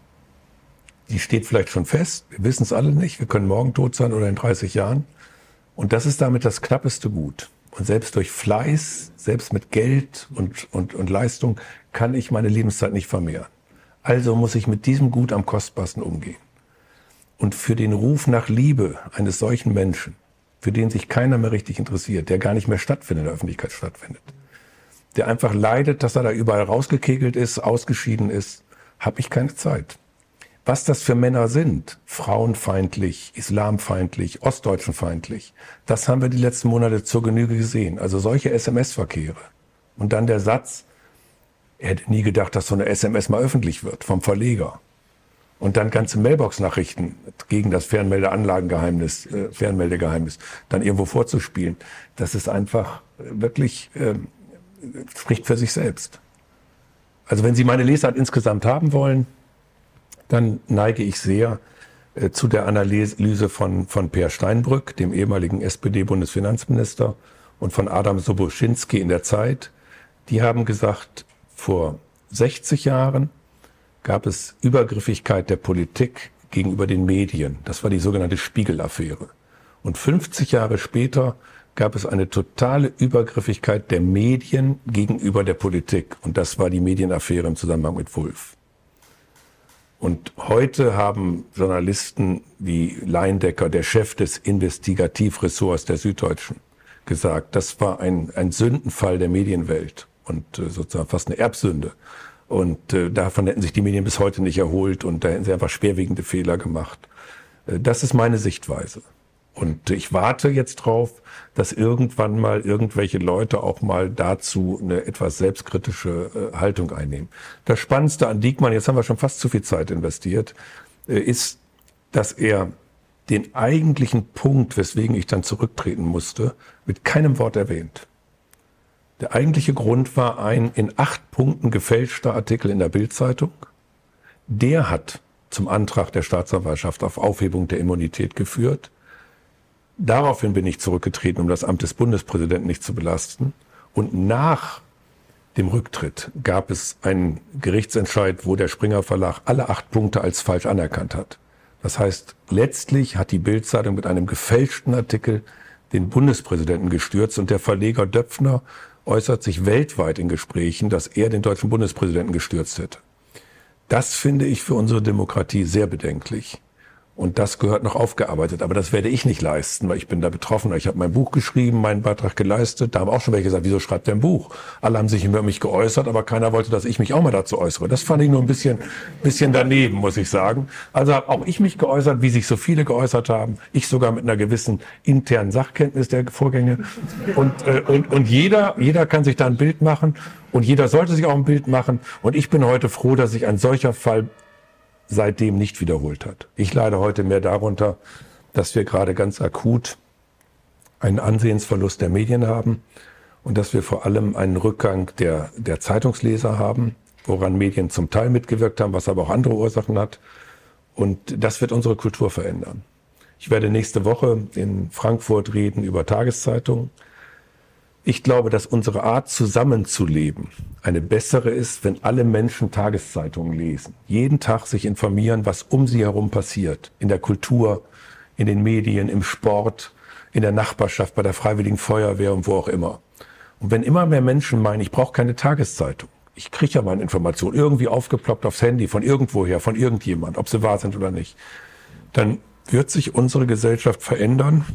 die steht vielleicht schon fest. Wir wissen es alle nicht. Wir können morgen tot sein oder in 30 Jahren. Und das ist damit das knappeste Gut. Und selbst durch Fleiß, selbst mit Geld und, und, und Leistung kann ich meine Lebenszeit nicht vermehren. Also muss ich mit diesem Gut am kostbarsten umgehen. Und für den Ruf nach Liebe eines solchen Menschen, für den sich keiner mehr richtig interessiert, der gar nicht mehr stattfindet, in der Öffentlichkeit stattfindet, der einfach leidet, dass er da überall rausgekegelt ist, ausgeschieden ist, habe ich keine Zeit. Was das für Männer sind, frauenfeindlich, islamfeindlich, ostdeutschenfeindlich, das haben wir die letzten Monate zur Genüge gesehen. Also solche SMS-Verkehre. Und dann der Satz, er hätte nie gedacht, dass so eine SMS mal öffentlich wird vom Verleger. Und dann ganze Mailbox-Nachrichten gegen das Fernmeldeanlagengeheimnis, äh, Fernmeldegeheimnis, dann irgendwo vorzuspielen. Das ist einfach wirklich, äh, spricht für sich selbst. Also wenn Sie meine Lesart insgesamt haben wollen, dann neige ich sehr äh, zu der Analyse von, von Per Steinbrück, dem ehemaligen SPD-Bundesfinanzminister, und von Adam Soboschinski in der Zeit. Die haben gesagt, vor 60 Jahren gab es Übergriffigkeit der Politik gegenüber den Medien. Das war die sogenannte Spiegel-Affäre. Und 50 Jahre später gab es eine totale Übergriffigkeit der Medien gegenüber der Politik. Und das war die Medienaffäre im Zusammenhang mit Wulff. Und heute haben Journalisten wie Leindecker, der Chef des Investigativressorts der Süddeutschen, gesagt, das war ein, ein Sündenfall der Medienwelt und äh, sozusagen fast eine Erbsünde. Und äh, davon hätten sich die Medien bis heute nicht erholt und da hätten sie einfach schwerwiegende Fehler gemacht. Äh, das ist meine Sichtweise. Und ich warte jetzt drauf, dass irgendwann mal irgendwelche Leute auch mal dazu eine etwas selbstkritische äh, Haltung einnehmen. Das Spannendste an Diekmann, jetzt haben wir schon fast zu viel Zeit investiert, äh, ist, dass er den eigentlichen Punkt, weswegen ich dann zurücktreten musste, mit keinem Wort erwähnt. Der eigentliche Grund war ein in acht Punkten gefälschter Artikel in der Bildzeitung. Der hat zum Antrag der Staatsanwaltschaft auf Aufhebung der Immunität geführt. Daraufhin bin ich zurückgetreten, um das Amt des Bundespräsidenten nicht zu belasten. Und nach dem Rücktritt gab es einen Gerichtsentscheid, wo der Springer Verlag alle acht Punkte als falsch anerkannt hat. Das heißt, letztlich hat die Bildzeitung mit einem gefälschten Artikel den Bundespräsidenten gestürzt und der Verleger Döpfner äußert sich weltweit in Gesprächen, dass er den deutschen Bundespräsidenten gestürzt hätte. Das finde ich für unsere Demokratie sehr bedenklich. Und das gehört noch aufgearbeitet. Aber das werde ich nicht leisten, weil ich bin da betroffen. Ich habe mein Buch geschrieben, meinen Beitrag geleistet. Da haben auch schon welche gesagt, wieso schreibt er ein Buch? Alle haben sich über mich geäußert, aber keiner wollte, dass ich mich auch mal dazu äußere. Das fand ich nur ein bisschen, bisschen daneben, muss ich sagen. Also habe auch ich mich geäußert, wie sich so viele geäußert haben. Ich sogar mit einer gewissen internen Sachkenntnis der Vorgänge. Und, äh, und, und jeder, jeder kann sich da ein Bild machen. Und jeder sollte sich auch ein Bild machen. Und ich bin heute froh, dass sich ein solcher Fall seitdem nicht wiederholt hat. Ich leide heute mehr darunter, dass wir gerade ganz akut einen Ansehensverlust der Medien haben und dass wir vor allem einen Rückgang der, der Zeitungsleser haben, woran Medien zum Teil mitgewirkt haben, was aber auch andere Ursachen hat. Und das wird unsere Kultur verändern. Ich werde nächste Woche in Frankfurt reden über Tageszeitungen. Ich glaube, dass unsere Art zusammenzuleben eine bessere ist, wenn alle Menschen Tageszeitungen lesen. Jeden Tag sich informieren, was um sie herum passiert. In der Kultur, in den Medien, im Sport, in der Nachbarschaft, bei der Freiwilligen Feuerwehr und wo auch immer. Und wenn immer mehr Menschen meinen, ich brauche keine Tageszeitung, ich kriege ja meine Informationen irgendwie aufgeploppt aufs Handy von irgendwoher, von irgendjemand, ob sie wahr sind oder nicht, dann wird sich unsere Gesellschaft verändern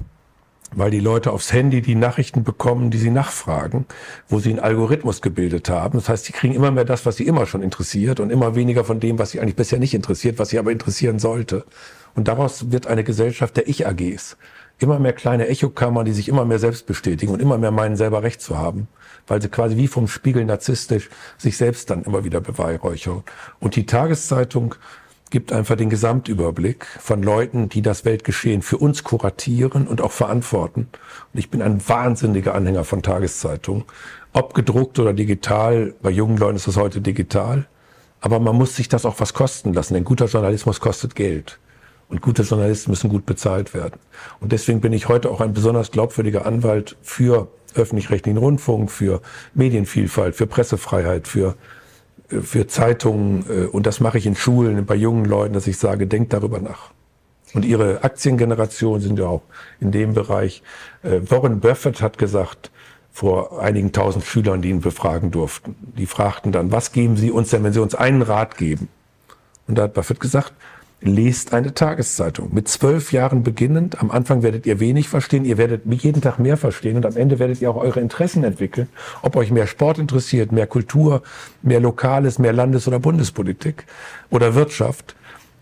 weil die Leute aufs Handy die Nachrichten bekommen, die sie nachfragen, wo sie einen Algorithmus gebildet haben. Das heißt, sie kriegen immer mehr das, was sie immer schon interessiert und immer weniger von dem, was sie eigentlich bisher nicht interessiert, was sie aber interessieren sollte. Und daraus wird eine Gesellschaft der Ich-AGs. Immer mehr kleine Echokammern, die sich immer mehr selbst bestätigen und immer mehr meinen, selber Recht zu haben, weil sie quasi wie vom Spiegel narzisstisch sich selbst dann immer wieder beweihräuchern. Und die Tageszeitung gibt einfach den Gesamtüberblick von Leuten, die das Weltgeschehen für uns kuratieren und auch verantworten. Und ich bin ein wahnsinniger Anhänger von Tageszeitungen. Ob gedruckt oder digital, bei jungen Leuten ist das heute digital. Aber man muss sich das auch was kosten lassen, denn guter Journalismus kostet Geld. Und gute Journalisten müssen gut bezahlt werden. Und deswegen bin ich heute auch ein besonders glaubwürdiger Anwalt für öffentlich-rechtlichen Rundfunk, für Medienvielfalt, für Pressefreiheit, für für Zeitungen äh, und das mache ich in Schulen, bei jungen Leuten, dass ich sage, denkt darüber nach. Und ihre Aktiengeneration sind ja auch in dem Bereich. Äh, Warren Buffett hat gesagt, vor einigen tausend Schülern, die ihn befragen durften, die fragten dann, was geben Sie uns denn, wenn Sie uns einen Rat geben? Und da hat Buffett gesagt, lest eine Tageszeitung. Mit zwölf Jahren beginnend. Am Anfang werdet ihr wenig verstehen. Ihr werdet jeden Tag mehr verstehen. Und am Ende werdet ihr auch eure Interessen entwickeln. Ob euch mehr Sport interessiert, mehr Kultur, mehr Lokales, mehr Landes- oder Bundespolitik oder Wirtschaft.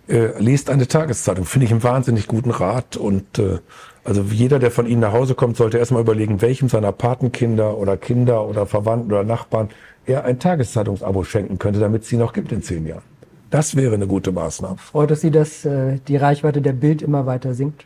Äh, lest eine Tageszeitung. Finde ich einen wahnsinnig guten Rat. Und äh, also jeder, der von Ihnen nach Hause kommt, sollte erstmal überlegen, welchem seiner Patenkinder oder Kinder oder Verwandten oder Nachbarn er ein Tageszeitungsabo schenken könnte, damit es sie noch gibt in zehn Jahren. Das wäre eine gute Maßnahme. Freut es Sie, dass äh, die Reichweite der Bild immer weiter sinkt?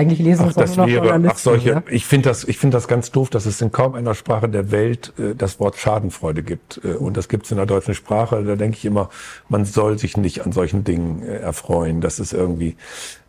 Eigentlich lesen ach, das noch wäre, ach solche, ja? ich finde das, ich finde das ganz doof, dass es in kaum einer Sprache der Welt äh, das Wort Schadenfreude gibt. Äh, und das gibt es in der deutschen Sprache. Da denke ich immer, man soll sich nicht an solchen Dingen äh, erfreuen. Das ist irgendwie,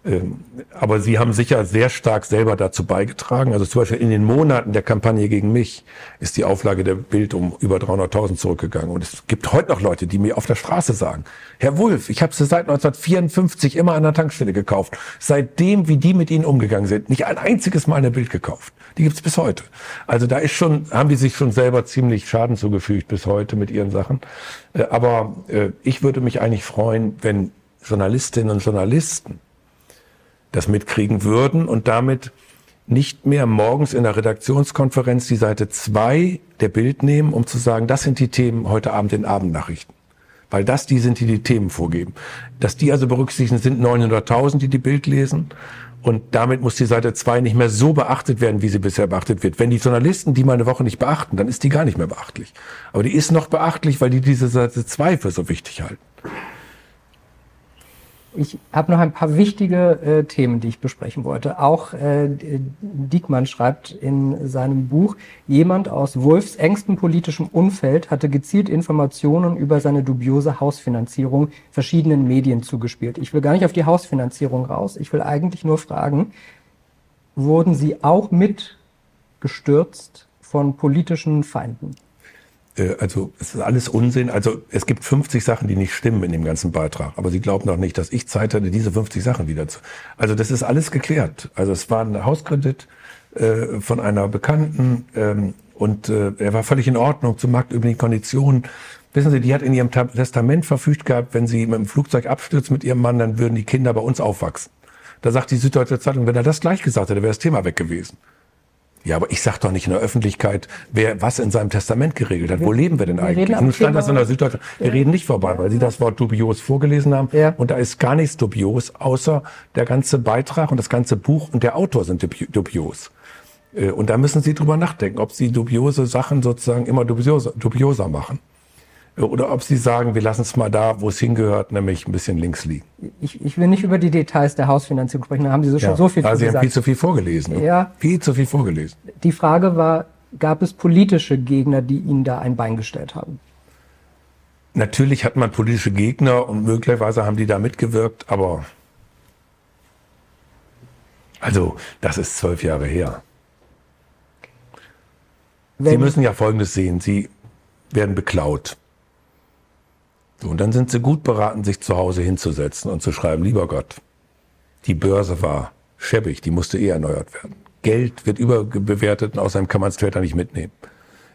ähm, aber Sie haben sicher sehr stark selber dazu beigetragen. Also zum Beispiel in den Monaten der Kampagne gegen mich ist die Auflage der Bild um über 300.000 zurückgegangen. Und es gibt heute noch Leute, die mir auf der Straße sagen, Herr Wulff, ich habe sie seit 1954 immer an der Tankstelle gekauft. Seitdem, wie die mit Ihnen umgegangen sind, nicht ein einziges Mal eine Bild gekauft. Die gibt's bis heute. Also da ist schon, haben die sich schon selber ziemlich Schaden zugefügt bis heute mit ihren Sachen. Äh, aber äh, ich würde mich eigentlich freuen, wenn Journalistinnen und Journalisten das mitkriegen würden und damit nicht mehr morgens in der Redaktionskonferenz die Seite zwei der Bild nehmen, um zu sagen, das sind die Themen heute Abend in Abendnachrichten. Weil das die sind, die die Themen vorgeben. Dass die also berücksichtigen, sind 900.000, die die Bild lesen. Und damit muss die Seite 2 nicht mehr so beachtet werden, wie sie bisher beachtet wird. Wenn die Journalisten die mal eine Woche nicht beachten, dann ist die gar nicht mehr beachtlich. Aber die ist noch beachtlich, weil die diese Seite 2 für so wichtig halten. Ich habe noch ein paar wichtige äh, Themen, die ich besprechen wollte. Auch äh, Diekmann schreibt in seinem Buch, jemand aus Wolfs engstem politischem Umfeld hatte gezielt Informationen über seine dubiose Hausfinanzierung verschiedenen Medien zugespielt. Ich will gar nicht auf die Hausfinanzierung raus. Ich will eigentlich nur fragen, wurden Sie auch mitgestürzt von politischen Feinden? Äh, also es ist alles Unsinn. Also es gibt 50 Sachen, die nicht stimmen in dem ganzen Beitrag. Aber Sie glauben doch nicht, dass ich Zeit hatte, diese 50 Sachen wieder zu. Also das ist alles geklärt. Also es war ein Hauskredit äh, von einer Bekannten ähm, und äh, er war völlig in Ordnung zu marktüblichen Konditionen. Wissen Sie, die hat in ihrem Testament verfügt gehabt, wenn sie mit dem Flugzeug abstürzt mit ihrem Mann, dann würden die Kinder bei uns aufwachsen. Da sagt die Süddeutsche Zeitung, wenn er das gleich gesagt hätte, wäre das Thema weg gewesen. Ja, aber ich sag doch nicht in der Öffentlichkeit, wer was in seinem Testament geregelt hat. Wir, Wo leben wir denn wir eigentlich? Nun stand das in der Süddeutschen. Wir ja. reden nicht vorbei, weil Sie das Wort dubios vorgelesen haben. Ja. Und da ist gar nichts dubios, außer der ganze Beitrag und das ganze Buch und der Autor sind dubios. Äh, und da müssen Sie drüber nachdenken, ob Sie dubiose Sachen sozusagen immer dubioser, dubioser machen. Oder ob Sie sagen, wir lassen es mal da, wo es hingehört, nämlich ein bisschen links liegen. Ich, ich will nicht über die Details der Hausfinanzierung sprechen, da haben Sie so ja, schon so viel also Sie gesagt. haben viel zu viel vorgelesen. Ja. Viel zu viel vorgelesen. Die Frage war, gab es politische Gegner, die Ihnen da ein Bein gestellt haben? Natürlich hat man politische Gegner und möglicherweise haben die da mitgewirkt, aber also das ist zwölf Jahre her. Wenn Sie müssen ja Folgendes sehen. Sie werden beklaut. Und dann sind sie gut beraten, sich zu Hause hinzusetzen und zu schreiben, lieber Gott, die Börse war schäbig, die musste eh erneuert werden. Geld wird überbewertet und außerdem kann man es später nicht mitnehmen.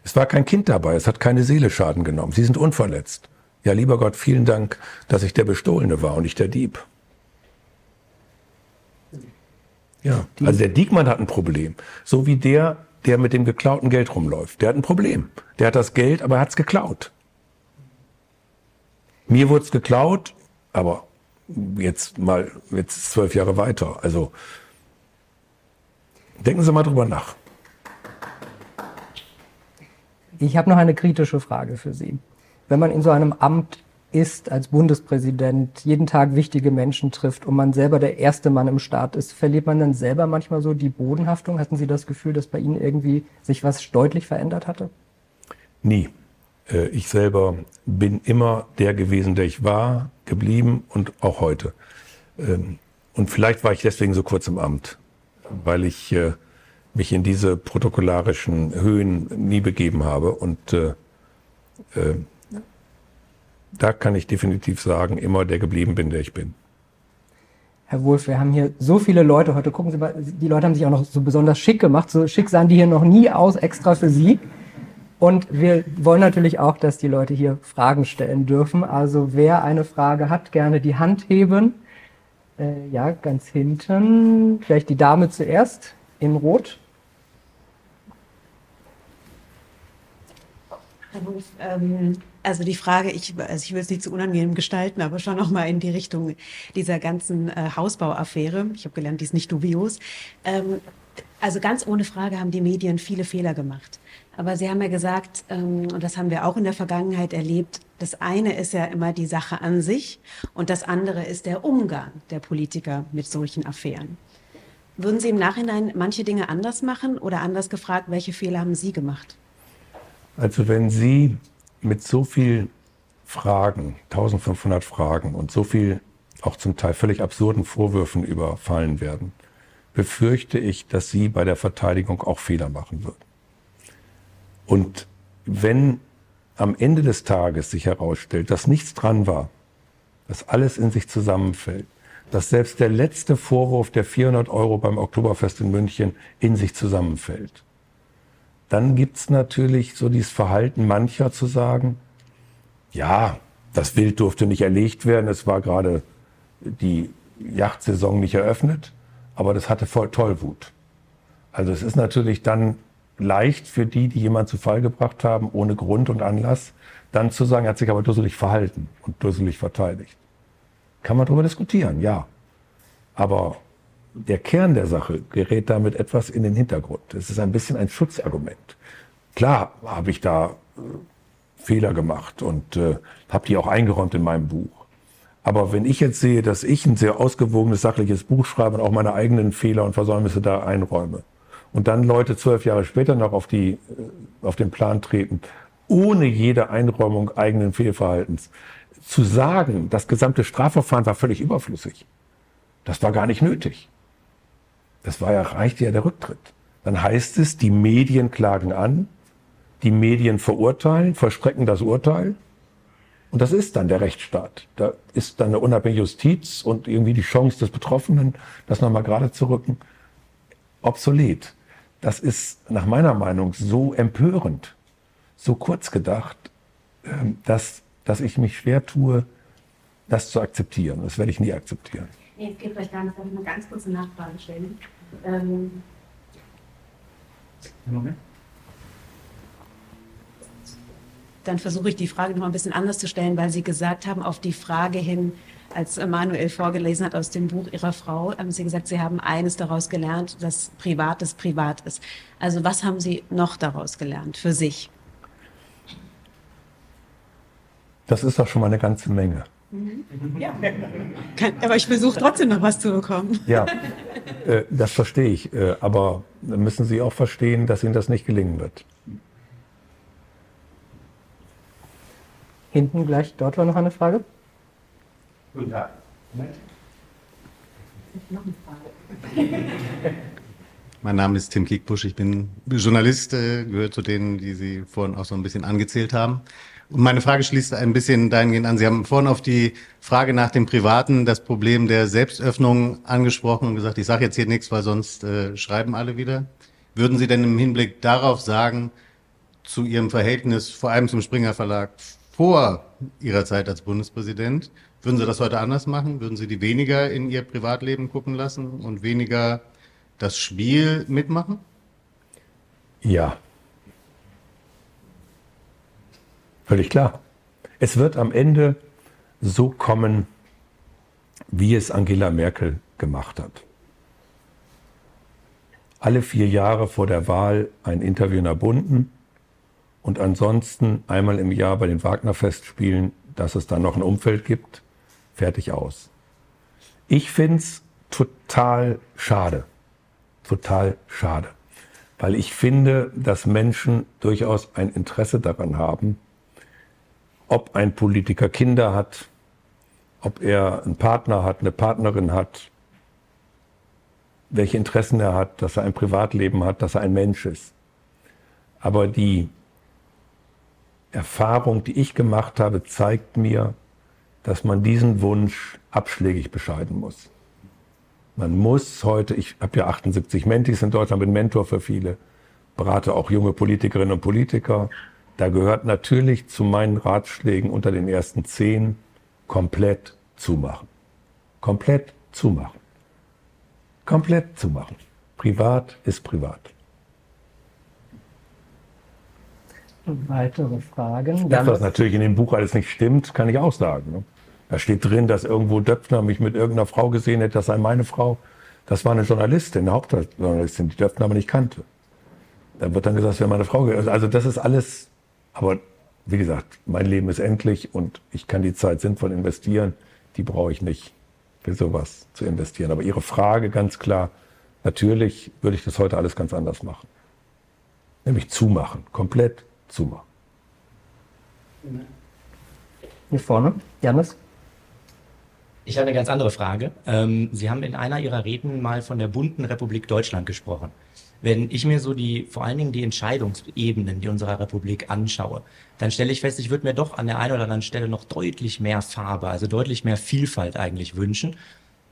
Es war kein Kind dabei, es hat keine Seele Schaden genommen. Sie sind unverletzt. Ja, lieber Gott, vielen Dank, dass ich der Bestohlene war und nicht der Dieb. Ja, also der Diekmann hat ein Problem. So wie der, der mit dem geklauten Geld rumläuft. Der hat ein Problem. Der hat das Geld, aber er hat es geklaut. Mir wurde es geklaut, aber jetzt mal, jetzt zwölf Jahre weiter. Also denken Sie mal drüber nach. Ich habe noch eine kritische Frage für Sie. Wenn man in so einem Amt ist als Bundespräsident, jeden Tag wichtige Menschen trifft und man selber der erste Mann im Staat ist, verliert man dann selber manchmal so die Bodenhaftung? Hatten Sie das Gefühl, dass bei Ihnen irgendwie sich was deutlich verändert hatte? Nie. Äh, ich selber bin immer der gewesen, der ich war, geblieben und auch heute. Ähm, und vielleicht war ich deswegen so kurz im Amt, weil ich äh, mich in diese protokollarischen Höhen nie begeben habe. Und äh, da kann ich definitiv sagen, immer der geblieben bin, der ich bin. Herr Wolf, wir haben hier so viele Leute heute. Gucken Sie mal, die Leute haben sich auch noch so besonders schick gemacht. So schick sahen die hier noch nie aus, extra für Sie. Und wir wollen natürlich auch, dass die Leute hier Fragen stellen dürfen. Also wer eine Frage hat, gerne die Hand heben. Äh, ja, ganz hinten. Vielleicht die Dame zuerst in Rot. Wolf, ähm, also die Frage, ich, also ich will es nicht zu unangenehm gestalten, aber schon noch mal in die Richtung dieser ganzen äh, Hausbauaffäre. Ich habe gelernt, die ist nicht dubios. Ähm, also ganz ohne Frage haben die Medien viele Fehler gemacht. Aber Sie haben ja gesagt, ähm, und das haben wir auch in der Vergangenheit erlebt, das eine ist ja immer die Sache an sich und das andere ist der Umgang der Politiker mit solchen Affären. Würden Sie im Nachhinein manche Dinge anders machen oder anders gefragt, welche Fehler haben Sie gemacht? Also wenn Sie mit so viel Fragen, 1500 Fragen und so viel auch zum Teil völlig absurden Vorwürfen überfallen werden, befürchte ich, dass Sie bei der Verteidigung auch Fehler machen würden. Und wenn am Ende des Tages sich herausstellt, dass nichts dran war, dass alles in sich zusammenfällt, dass selbst der letzte Vorwurf der 400 Euro beim Oktoberfest in München in sich zusammenfällt, dann gibt's natürlich so dieses Verhalten mancher zu sagen, ja, das Wild durfte nicht erlegt werden, es war gerade die Yachtsaison nicht eröffnet, aber das hatte voll Tollwut. Also es ist natürlich dann leicht für die, die jemanden zu Fall gebracht haben, ohne Grund und Anlass, dann zu sagen, er hat sich aber dusselig verhalten und dusselig verteidigt. Kann man darüber diskutieren, ja. Aber der Kern der Sache gerät damit etwas in den Hintergrund. Es ist ein bisschen ein Schutzargument. Klar habe ich da äh, Fehler gemacht und äh, habe die auch eingeräumt in meinem Buch. Aber wenn ich jetzt sehe, dass ich ein sehr ausgewogenes, sachliches Buch schreibe und auch meine eigenen Fehler und Versäumnisse da einräume und dann Leute zwölf Jahre später noch auf, die, äh, auf den Plan treten, ohne jede Einräumung eigenen Fehlverhaltens, zu sagen, das gesamte Strafverfahren war völlig überflüssig. Das war gar nicht nötig. Das war ja, reichte ja der Rücktritt. Dann heißt es, die Medien klagen an, die Medien verurteilen, vollstrecken das Urteil. Und das ist dann der Rechtsstaat. Da ist dann eine unabhängige Justiz und irgendwie die Chance des Betroffenen, das nochmal gerade zu rücken, obsolet. Das ist nach meiner Meinung so empörend, so kurz gedacht, ähm, dass, dass ich mich schwer tue, das zu akzeptieren. Das werde ich nie akzeptieren. Nee, es geht vielleicht gar nicht. Darf ich mal ganz kurze Nachfrage stellen? Ähm, Moment. Dann versuche ich die Frage noch ein bisschen anders zu stellen, weil Sie gesagt haben, auf die Frage hin, als Manuel vorgelesen hat aus dem Buch Ihrer Frau, haben Sie gesagt, Sie haben eines daraus gelernt, dass Privates privat ist. Also was haben Sie noch daraus gelernt für sich? Das ist doch schon mal eine ganze Menge. Mhm. Ja. aber ich versuche trotzdem noch was zu bekommen. Ja, äh, das verstehe ich. Äh, aber müssen Sie auch verstehen, dass Ihnen das nicht gelingen wird. Hinten gleich, dort war noch eine Frage. Guten Tag. Moment. Noch eine Frage. Mein Name ist Tim Kiekbusch, ich bin Journalist, äh, gehört zu denen, die Sie vorhin auch so ein bisschen angezählt haben. Und meine Frage schließt ein bisschen dahingehend an. Sie haben vorhin auf die Frage nach dem Privaten, das Problem der Selbstöffnung angesprochen und gesagt, ich sage jetzt hier nichts, weil sonst äh, schreiben alle wieder. Würden Sie denn im Hinblick darauf sagen, zu Ihrem Verhältnis, vor allem zum Springer Verlag, vor Ihrer Zeit als Bundespräsident, würden Sie das heute anders machen? Würden Sie die weniger in Ihr Privatleben gucken lassen und weniger das Spiel mitmachen? Ja, Völlig klar. Es wird am Ende so kommen, wie es Angela Merkel gemacht hat. Alle vier Jahre vor der Wahl ein Interview in der Bunden und ansonsten einmal im Jahr bei den Wagner-Festspielen, dass es dann noch ein Umfeld gibt, fertig aus. Ich finde es total schade, total schade, weil ich finde, dass Menschen durchaus ein Interesse daran haben, ob ein Politiker Kinder hat, ob er einen Partner hat, eine Partnerin hat, welche Interessen er hat, dass er ein Privatleben hat, dass er ein Mensch ist. Aber die Erfahrung, die ich gemacht habe, zeigt mir, dass man diesen Wunsch abschlägig bescheiden muss. Man muss heute, ich habe ja 78 Mentis in Deutschland, bin Mentor für viele, berate auch junge Politikerinnen und Politiker. Da gehört natürlich zu meinen Ratschlägen unter den ersten zehn komplett zumachen. Komplett zumachen. Komplett zumachen. Privat ist privat. Weitere Fragen? Das, was natürlich in dem Buch alles nicht stimmt, kann ich auch sagen. Ne? Da steht drin, dass irgendwo Döpfner mich mit irgendeiner Frau gesehen hätte, das sei meine Frau. Das war eine Journalistin, eine Hauptjournalistin, die Döpfner aber nicht kannte. Da wird dann gesagt, das wäre meine Frau. Also das ist alles aber wie gesagt, mein Leben ist endlich und ich kann die Zeit sinnvoll investieren. Die brauche ich nicht für sowas zu investieren. Aber Ihre Frage ganz klar, natürlich würde ich das heute alles ganz anders machen. Nämlich zumachen, komplett zumachen. Hier vorne, Janis. Ich habe eine ganz andere Frage. Ähm, Sie haben in einer Ihrer Reden mal von der bunten Republik Deutschland gesprochen. Wenn ich mir so die, vor allen Dingen die Entscheidungsebenen die unserer Republik anschaue, dann stelle ich fest, ich würde mir doch an der einen oder anderen Stelle noch deutlich mehr Farbe, also deutlich mehr Vielfalt eigentlich wünschen.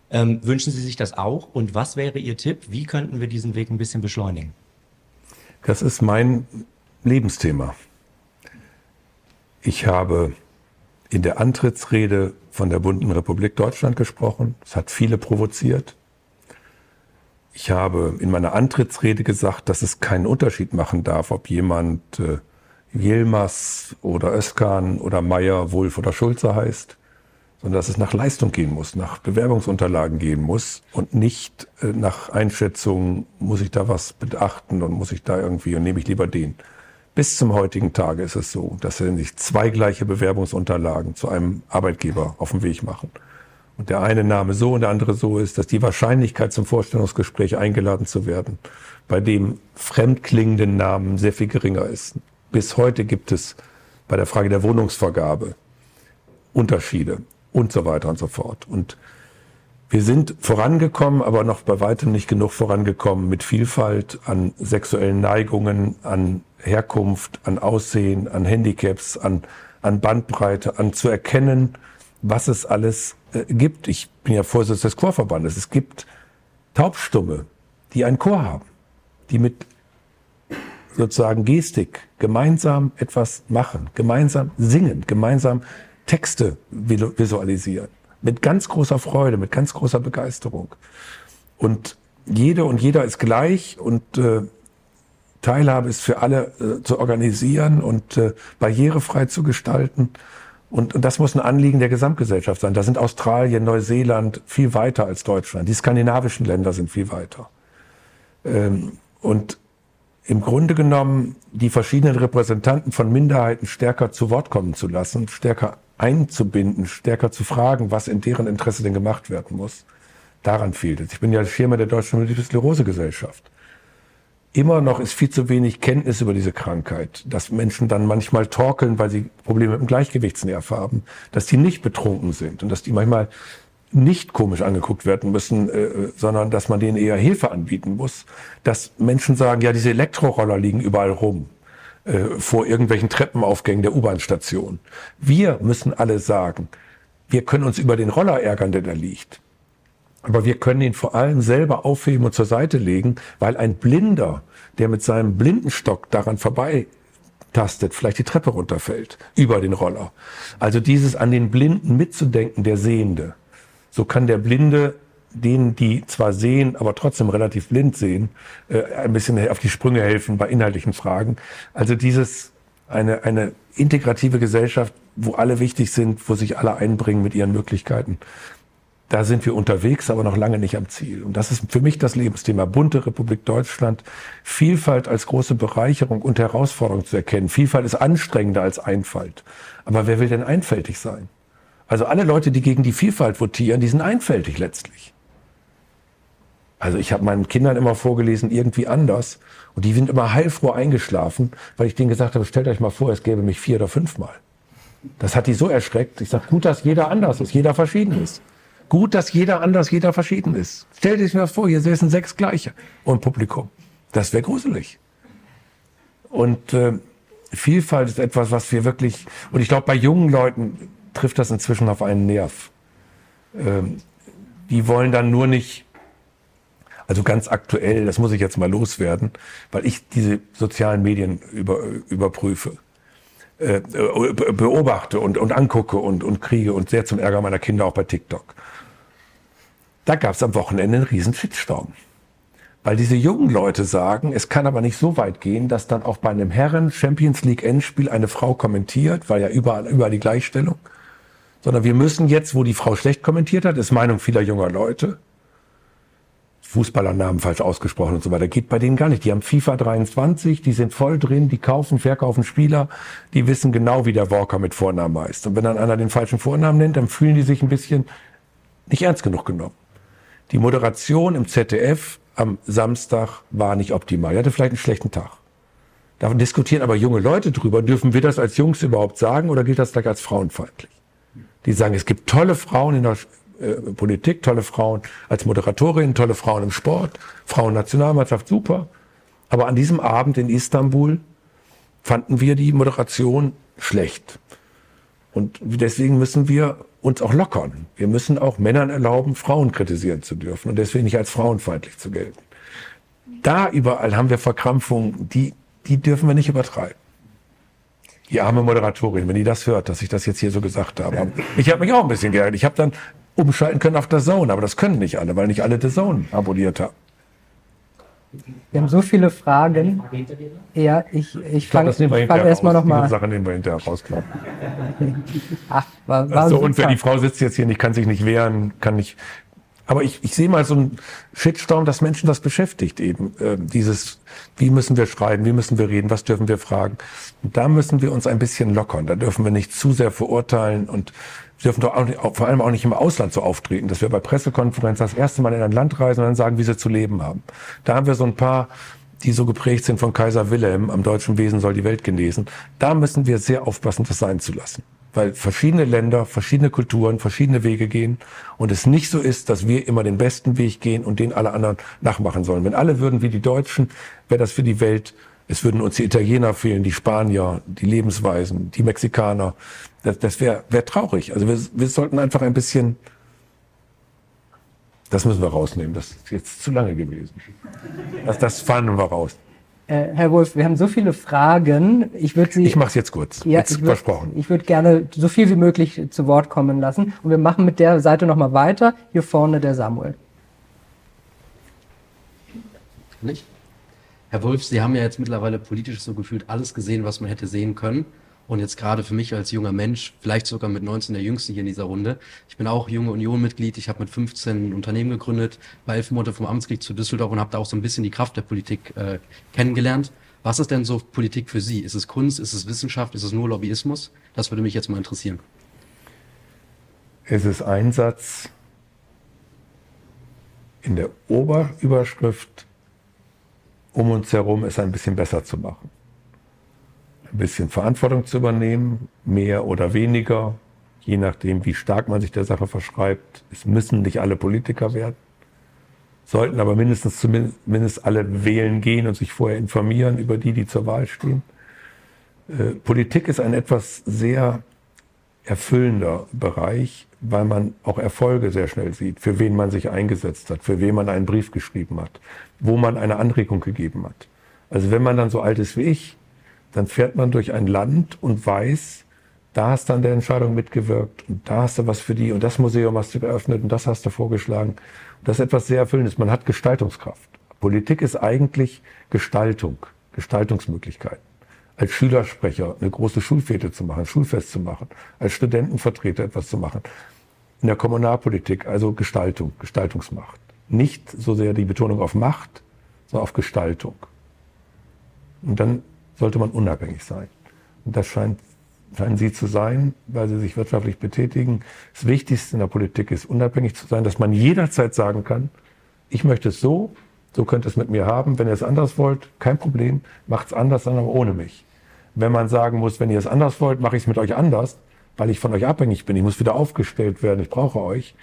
Ähm, wünschen Sie sich das auch? Und was wäre Ihr Tipp? Wie könnten wir diesen Weg ein bisschen beschleunigen? Das ist mein Lebensthema. Ich habe in der Antrittsrede von der Bunten Republik Deutschland gesprochen. Es hat viele provoziert. Ich habe in meiner Antrittsrede gesagt, dass es keinen Unterschied machen darf, ob jemand äh, Yilmaz oder Özkan oder Meyer, Wulf oder Schulze heißt, sondern dass es nach Leistung gehen muss, nach Bewerbungsunterlagen gehen muss und nicht äh, nach Einschätzung, muss ich da was beachten und muss ich da irgendwie und nehme ich lieber den. Bis zum heutigen Tage ist es so, dass wenn sich zwei gleiche Bewerbungsunterlagen zu einem Arbeitgeber auf den Weg machen und der eine Name so und der andere so ist, dass die Wahrscheinlichkeit zum Vorstellungsgespräch eingeladen zu werden, bei dem fremdklingenden Namen sehr viel geringer ist. Bis heute gibt es bei der Frage der Wohnungsvergabe Unterschiede und so weiter und so fort. Und wir sind vorangekommen, aber noch bei weitem nicht genug vorangekommen mit Vielfalt an sexuellen Neigungen, an Herkunft, an Aussehen, an Handicaps, an, an Bandbreite, an zu erkennen, was es alles äh, gibt. Ich bin ja Vorsitzender des Chorverbandes. Es gibt Taubstumme, die einen Chor haben, die mit sozusagen Gestik gemeinsam etwas machen, gemeinsam singen, gemeinsam Texte visualisieren. Mit ganz großer Freude, mit ganz großer Begeisterung. Und jede und jeder ist gleich und äh, Teilhabe ist für alle äh, zu organisieren und äh, barrierefrei zu gestalten. Und, und das muss ein Anliegen der Gesamtgesellschaft sein. Da sind Australien, Neuseeland viel weiter als Deutschland. Die skandinavischen Länder sind viel weiter. Ähm, und im Grunde genommen die verschiedenen Repräsentanten von Minderheiten stärker zu Wort kommen zu lassen, stärker einzubinden, stärker zu fragen, was in deren Interesse denn gemacht werden muss. Daran fehlt es. Ich bin ja Schirmer der Deutschen Multiple Sklerose Gesellschaft. Immer noch ist viel zu wenig Kenntnis über diese Krankheit, dass Menschen dann manchmal torkeln, weil sie Probleme mit dem Gleichgewichtsnerv haben, dass die nicht betrunken sind und dass die manchmal nicht komisch angeguckt werden müssen, äh, sondern dass man denen eher Hilfe anbieten muss. Dass Menschen sagen, ja, diese Elektroroller liegen überall rum äh, vor irgendwelchen Treppenaufgängen der U-Bahn-Station. Wir müssen alle sagen, wir können uns über den Roller ärgern, der da liegt. Aber wir können ihn vor allem selber aufheben und zur Seite legen, weil ein Blinder, der mit seinem Blindenstock daran vorbei tastet, vielleicht die Treppe runterfällt, über den Roller. Also dieses an den Blinden mitzudenken, der Sehende. So kann der Blinde denen, die zwar sehen, aber trotzdem relativ blind sehen, äh, ein bisschen auf die Sprünge helfen bei inhaltlichen Fragen. Also dieses, eine, eine integrative Gesellschaft, wo alle wichtig sind, wo sich alle einbringen mit ihren Möglichkeiten. Da sind wir unterwegs, aber noch lange nicht am Ziel. Und das ist für mich das Lebensthema. Bunte Republik Deutschland. Vielfalt als große Bereicherung und Herausforderung zu erkennen. Vielfalt ist anstrengender als Einfalt. Aber wer will denn einfältig sein? Also alle Leute, die gegen die Vielfalt votieren, die sind einfältig letztlich. Also ich habe meinen Kindern immer vorgelesen, irgendwie anders. Und die sind immer heilfroh eingeschlafen, weil ich denen gesagt habe, stellt euch mal vor, es gäbe mich vier oder fünfmal. Das hat die so erschreckt. Ich sage, gut, dass jeder anders ist, jeder verschieden ist. Gut, dass jeder anders, jeder verschieden ist. Stellt euch mal vor, hier säßen sechs gleiche und Publikum. Das wäre gruselig. Und äh, Vielfalt ist etwas, was wir wirklich, und ich glaube, bei jungen Leuten trifft das inzwischen auf einen Nerv. Ähm, die wollen dann nur nicht, also ganz aktuell, das muss ich jetzt mal loswerden, weil ich diese sozialen Medien über, überprüfe, äh, beobachte und, und angucke und, und kriege und sehr zum Ärger meiner Kinder auch bei TikTok. Da gab es am Wochenende einen riesen Shitstorm. Weil diese jungen Leute sagen, es kann aber nicht so weit gehen, dass dann auch bei einem Herren Champions League Endspiel eine Frau kommentiert, weil ja überall, überall die Gleichstellung sondern wir müssen jetzt, wo die Frau schlecht kommentiert hat, ist Meinung vieler junger Leute, Fußballernamen falsch ausgesprochen und so weiter, geht bei denen gar nicht. Die haben FIFA 23, die sind voll drin, die kaufen, verkaufen Spieler, die wissen genau, wie der Walker mit Vornamen heißt. Und wenn dann einer den falschen Vornamen nennt, dann fühlen die sich ein bisschen nicht ernst genug genommen. Die Moderation im ZDF am Samstag war nicht optimal. Er hatte vielleicht einen schlechten Tag. Da diskutieren aber junge Leute drüber. Dürfen wir das als Jungs überhaupt sagen oder gilt das gleich als frauenfeindlich? die sagen, es gibt tolle Frauen in der äh, Politik, tolle Frauen als Moderatorin, tolle Frauen im Sport, Frauennationalmannschaft, super. Aber an diesem Abend in Istanbul fanden wir die Moderation schlecht. Und deswegen müssen wir uns auch lockern. Wir müssen auch Männern erlauben, Frauen kritisieren zu dürfen und deswegen nicht als frauenfeindlich zu gelten. Da überall haben wir Verkrampfungen, die, die dürfen wir nicht übertreiben. Die arme Moderatorin, wenn die das hört, dass ich das jetzt hier so gesagt habe. Ich habe mich auch ein bisschen geärgert. Ich habe dann umschalten können auf der Zone, aber das können nicht alle, weil nicht alle The Zone abonniert haben. Wir haben so viele Fragen. Ja, ich, ich fange fang erstmal nochmal. Die Sache nehmen wir hinterher raus, klar. *laughs* Ach, war, war so unfair. Die Frau sitzt jetzt hier nicht, kann sich nicht wehren, kann nicht. Aber ich, ich sehe mal so einen Shitstorm, dass Menschen das beschäftigt eben. Äh, dieses, wie müssen wir schreiben, wie müssen wir reden, was dürfen wir fragen. Und da müssen wir uns ein bisschen lockern. Da dürfen wir nicht zu sehr verurteilen und wir dürfen doch auch nicht, vor allem auch nicht im Ausland so auftreten, dass wir bei Pressekonferenzen das erste Mal in ein Land reisen und dann sagen, wie sie zu leben haben. Da haben wir so ein paar, die so geprägt sind von Kaiser Wilhelm, am deutschen Wesen soll die Welt genesen. Da müssen wir sehr aufpassen, das sein zu lassen. Weil verschiedene Länder, verschiedene Kulturen, verschiedene Wege gehen und es nicht so ist, dass wir immer den besten Weg gehen und den alle anderen nachmachen sollen. Wenn alle würden wie die Deutschen, wäre das für die Welt es würden uns die Italiener fehlen, die Spanier, die Lebensweisen, die Mexikaner. Das, das wäre wär traurig. Also wir, wir sollten einfach ein bisschen. Das müssen wir rausnehmen. Das ist jetzt zu lange gewesen. Das, das fahren wir raus. Äh, Herr Wolf, wir haben so viele Fragen. Ich würde Sie. Ich mache es jetzt kurz. Ja, jetzt ich würd, versprochen. Ich würde gerne so viel wie möglich zu Wort kommen lassen. Und wir machen mit der Seite nochmal weiter. Hier vorne der Samuel. Nicht? Herr Wolf, Sie haben ja jetzt mittlerweile politisch so gefühlt alles gesehen, was man hätte sehen können. Und jetzt gerade für mich als junger Mensch, vielleicht sogar mit 19 der Jüngste hier in dieser Runde. Ich bin auch junge Union-Mitglied. Ich habe mit 15 ein Unternehmen gegründet, war elf Monate vom Amtskrieg zu Düsseldorf und habe da auch so ein bisschen die Kraft der Politik äh, kennengelernt. Was ist denn so Politik für Sie? Ist es Kunst? Ist es Wissenschaft? Ist es nur Lobbyismus? Das würde mich jetzt mal interessieren. Es ist Einsatz in der Oberüberschrift um uns herum es ein bisschen besser zu machen. Ein bisschen Verantwortung zu übernehmen, mehr oder weniger, je nachdem, wie stark man sich der Sache verschreibt. Es müssen nicht alle Politiker werden, sollten aber mindestens zumindest alle wählen gehen und sich vorher informieren über die, die zur Wahl stehen. Äh, Politik ist ein etwas sehr erfüllender Bereich, weil man auch Erfolge sehr schnell sieht, für wen man sich eingesetzt hat, für wen man einen Brief geschrieben hat, wo man eine Anregung gegeben hat. Also wenn man dann so alt ist wie ich, dann fährt man durch ein Land und weiß, da hast du an der Entscheidung mitgewirkt und da hast du was für die und das Museum hast du geöffnet und das hast du vorgeschlagen. Und das ist etwas sehr Erfüllendes. Man hat Gestaltungskraft. Politik ist eigentlich Gestaltung, Gestaltungsmöglichkeiten als Schülersprecher eine große Schulfete zu machen, Schulfest zu machen, als Studentenvertreter etwas zu machen. In der Kommunalpolitik also Gestaltung, Gestaltungsmacht. Nicht so sehr die Betonung auf Macht, sondern auf Gestaltung. Und dann sollte man unabhängig sein. Und das scheint, scheinen Sie zu sein, weil Sie sich wirtschaftlich betätigen. Das Wichtigste in der Politik ist, unabhängig zu sein, dass man jederzeit sagen kann, ich möchte es so, so könnt ihr es mit mir haben. Wenn ihr es anders wollt, kein Problem, macht es anders, dann aber ohne mich. Wenn man sagen muss, wenn ihr es anders wollt, mache ich es mit euch anders, weil ich von euch abhängig bin, ich muss wieder aufgestellt werden, ich brauche euch,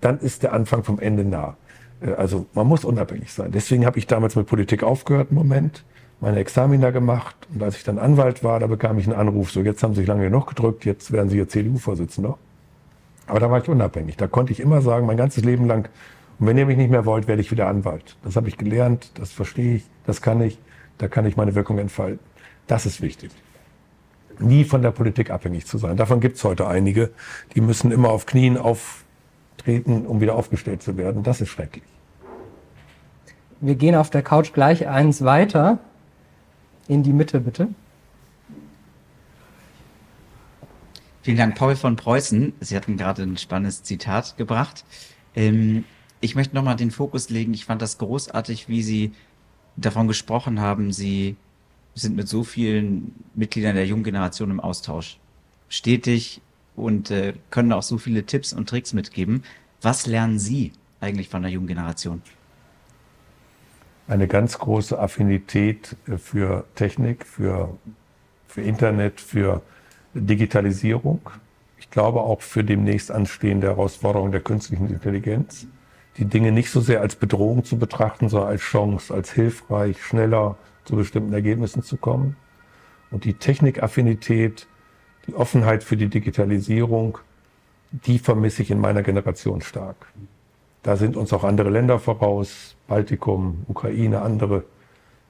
dann ist der Anfang vom Ende nah. Äh, also man muss unabhängig sein. Deswegen habe ich damals mit Politik aufgehört im Moment, meine Examina gemacht und als ich dann Anwalt war, da bekam ich einen Anruf, so jetzt haben Sie sich lange genug gedrückt, jetzt werden Sie hier CDU-Vorsitzender. Aber da war ich unabhängig. Da konnte ich immer sagen, mein ganzes Leben lang, und wenn ihr mich nicht mehr wollt, werde ich wieder Anwalt. Das habe ich gelernt, das verstehe ich, das kann ich, da kann ich meine Wirkung entfalten. Das ist wichtig. Nie von der Politik abhängig zu sein. Davon gibt es heute einige, die müssen immer auf Knien auftreten, um wieder aufgestellt zu werden. Das ist schrecklich. Wir gehen auf der Couch gleich eins weiter. In die Mitte, bitte. Vielen Dank, Paul von Preußen. Sie hatten gerade ein spannendes Zitat gebracht. Ähm, ich möchte nochmal den Fokus legen. Ich fand das großartig, wie Sie davon gesprochen haben. Sie sind mit so vielen Mitgliedern der jungen Generation im Austausch. Stetig und äh, können auch so viele Tipps und Tricks mitgeben. Was lernen Sie eigentlich von der jungen Generation? Eine ganz große Affinität äh, für Technik, für, für Internet, für Digitalisierung. Ich glaube auch für demnächst anstehende Herausforderungen der künstlichen Intelligenz. Die Dinge nicht so sehr als Bedrohung zu betrachten, sondern als Chance, als hilfreich, schneller, zu bestimmten Ergebnissen zu kommen. Und die Technikaffinität, die Offenheit für die Digitalisierung, die vermisse ich in meiner Generation stark. Da sind uns auch andere Länder voraus, Baltikum, Ukraine, andere.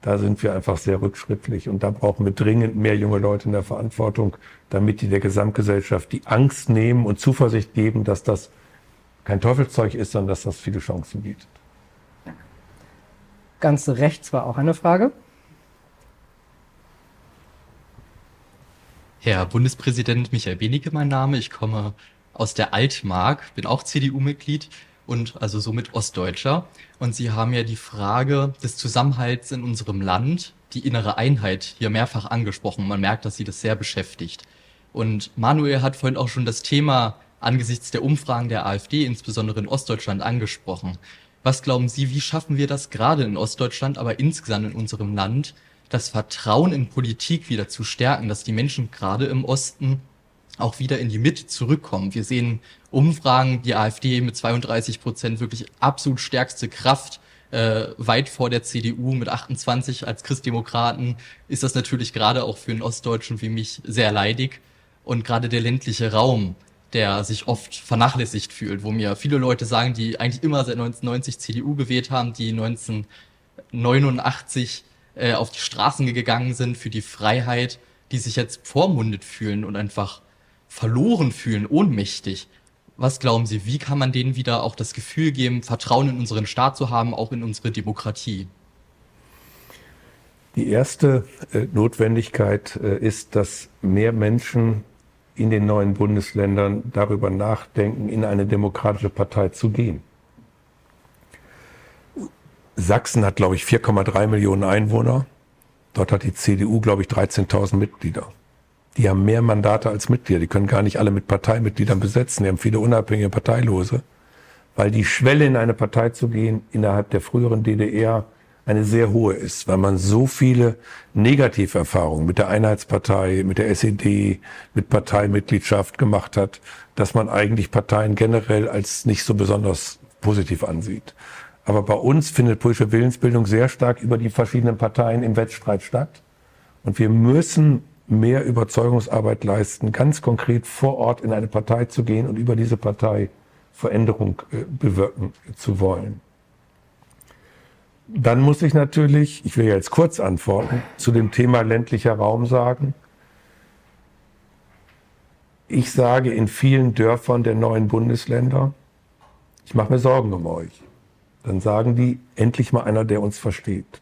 Da sind wir einfach sehr rückschrittlich und da brauchen wir dringend mehr junge Leute in der Verantwortung, damit die der Gesamtgesellschaft die Angst nehmen und Zuversicht geben, dass das kein Teufelszeug ist, sondern dass das viele Chancen bietet. Ganz rechts war auch eine Frage. Herr Bundespräsident Michael Benecke, mein Name. Ich komme aus der Altmark, bin auch CDU-Mitglied und also somit Ostdeutscher. Und Sie haben ja die Frage des Zusammenhalts in unserem Land, die innere Einheit hier mehrfach angesprochen. Man merkt, dass Sie das sehr beschäftigt. Und Manuel hat vorhin auch schon das Thema angesichts der Umfragen der AfD, insbesondere in Ostdeutschland, angesprochen. Was glauben Sie, wie schaffen wir das gerade in Ostdeutschland, aber insgesamt in unserem Land, das Vertrauen in Politik wieder zu stärken, dass die Menschen gerade im Osten auch wieder in die Mitte zurückkommen. Wir sehen Umfragen, die AfD mit 32 Prozent wirklich absolut stärkste Kraft, äh, weit vor der CDU mit 28 als Christdemokraten ist das natürlich gerade auch für einen Ostdeutschen wie mich sehr leidig. Und gerade der ländliche Raum, der sich oft vernachlässigt fühlt, wo mir viele Leute sagen, die eigentlich immer seit 1990 CDU gewählt haben, die 1989 äh, auf die Straßen gegangen sind für die Freiheit, die sich jetzt vormundet fühlen und einfach verloren fühlen, ohnmächtig. Was glauben Sie, wie kann man denen wieder auch das Gefühl geben, Vertrauen in unseren Staat zu haben, auch in unsere Demokratie? Die erste äh, Notwendigkeit äh, ist, dass mehr Menschen in den neuen Bundesländern darüber nachdenken, in eine demokratische Partei zu gehen. Sachsen hat, glaube ich, 4,3 Millionen Einwohner. Dort hat die CDU, glaube ich, 13.000 Mitglieder. Die haben mehr Mandate als Mitglieder. Die können gar nicht alle mit Parteimitgliedern besetzen. Die haben viele unabhängige Parteilose. Weil die Schwelle in eine Partei zu gehen innerhalb der früheren DDR eine sehr hohe ist, weil man so viele Negativerfahrungen mit der Einheitspartei, mit der SED, mit Parteimitgliedschaft gemacht hat, dass man eigentlich Parteien generell als nicht so besonders positiv ansieht. Aber bei uns findet politische Willensbildung sehr stark über die verschiedenen Parteien im Wettstreit statt. Und wir müssen mehr Überzeugungsarbeit leisten, ganz konkret vor Ort in eine Partei zu gehen und über diese Partei Veränderung äh, bewirken zu wollen. Dann muss ich natürlich, ich will jetzt kurz antworten, zu dem Thema ländlicher Raum sagen. Ich sage in vielen Dörfern der neuen Bundesländer, ich mache mir Sorgen um euch. Dann sagen die, endlich mal einer, der uns versteht.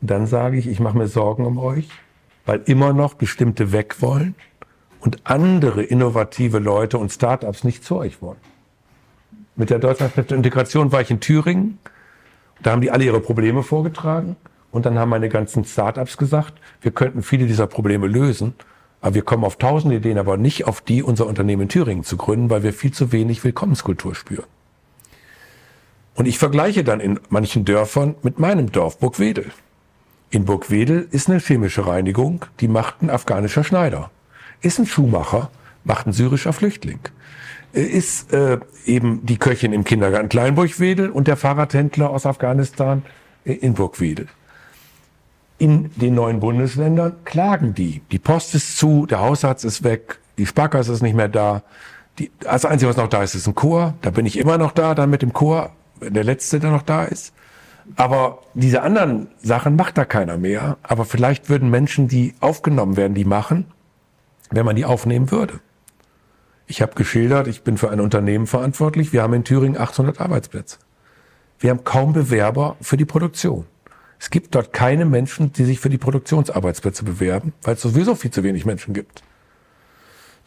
Und dann sage ich, ich mache mir Sorgen um euch, weil immer noch bestimmte weg wollen und andere innovative Leute und Startups nicht zu euch wollen. Mit der Deutschlandkräfte Integration war ich in Thüringen da haben die alle ihre Probleme vorgetragen und dann haben meine ganzen Startups gesagt, wir könnten viele dieser Probleme lösen, aber wir kommen auf tausend Ideen, aber nicht auf die, unser Unternehmen in Thüringen zu gründen, weil wir viel zu wenig Willkommenskultur spüren. Und ich vergleiche dann in manchen Dörfern mit meinem Dorf Burgwedel. In Burgwedel ist eine chemische Reinigung, die macht ein afghanischer Schneider. Ist ein Schuhmacher, macht ein syrischer Flüchtling ist äh, eben die Köchin im Kindergarten Kleinburgwedel und der Fahrradhändler aus Afghanistan äh, in Burgwedel. In den neuen Bundesländern klagen die. Die Post ist zu, der Hausarzt ist weg, die Sparkasse ist nicht mehr da. Die, das Einzige, was noch da ist, ist ein Chor. Da bin ich immer noch da, dann mit dem Chor, der Letzte, der noch da ist. Aber diese anderen Sachen macht da keiner mehr. Aber vielleicht würden Menschen, die aufgenommen werden, die machen, wenn man die aufnehmen würde. Ich habe geschildert, ich bin für ein Unternehmen verantwortlich. Wir haben in Thüringen 800 Arbeitsplätze. Wir haben kaum Bewerber für die Produktion. Es gibt dort keine Menschen, die sich für die Produktionsarbeitsplätze bewerben, weil es sowieso viel zu wenig Menschen gibt.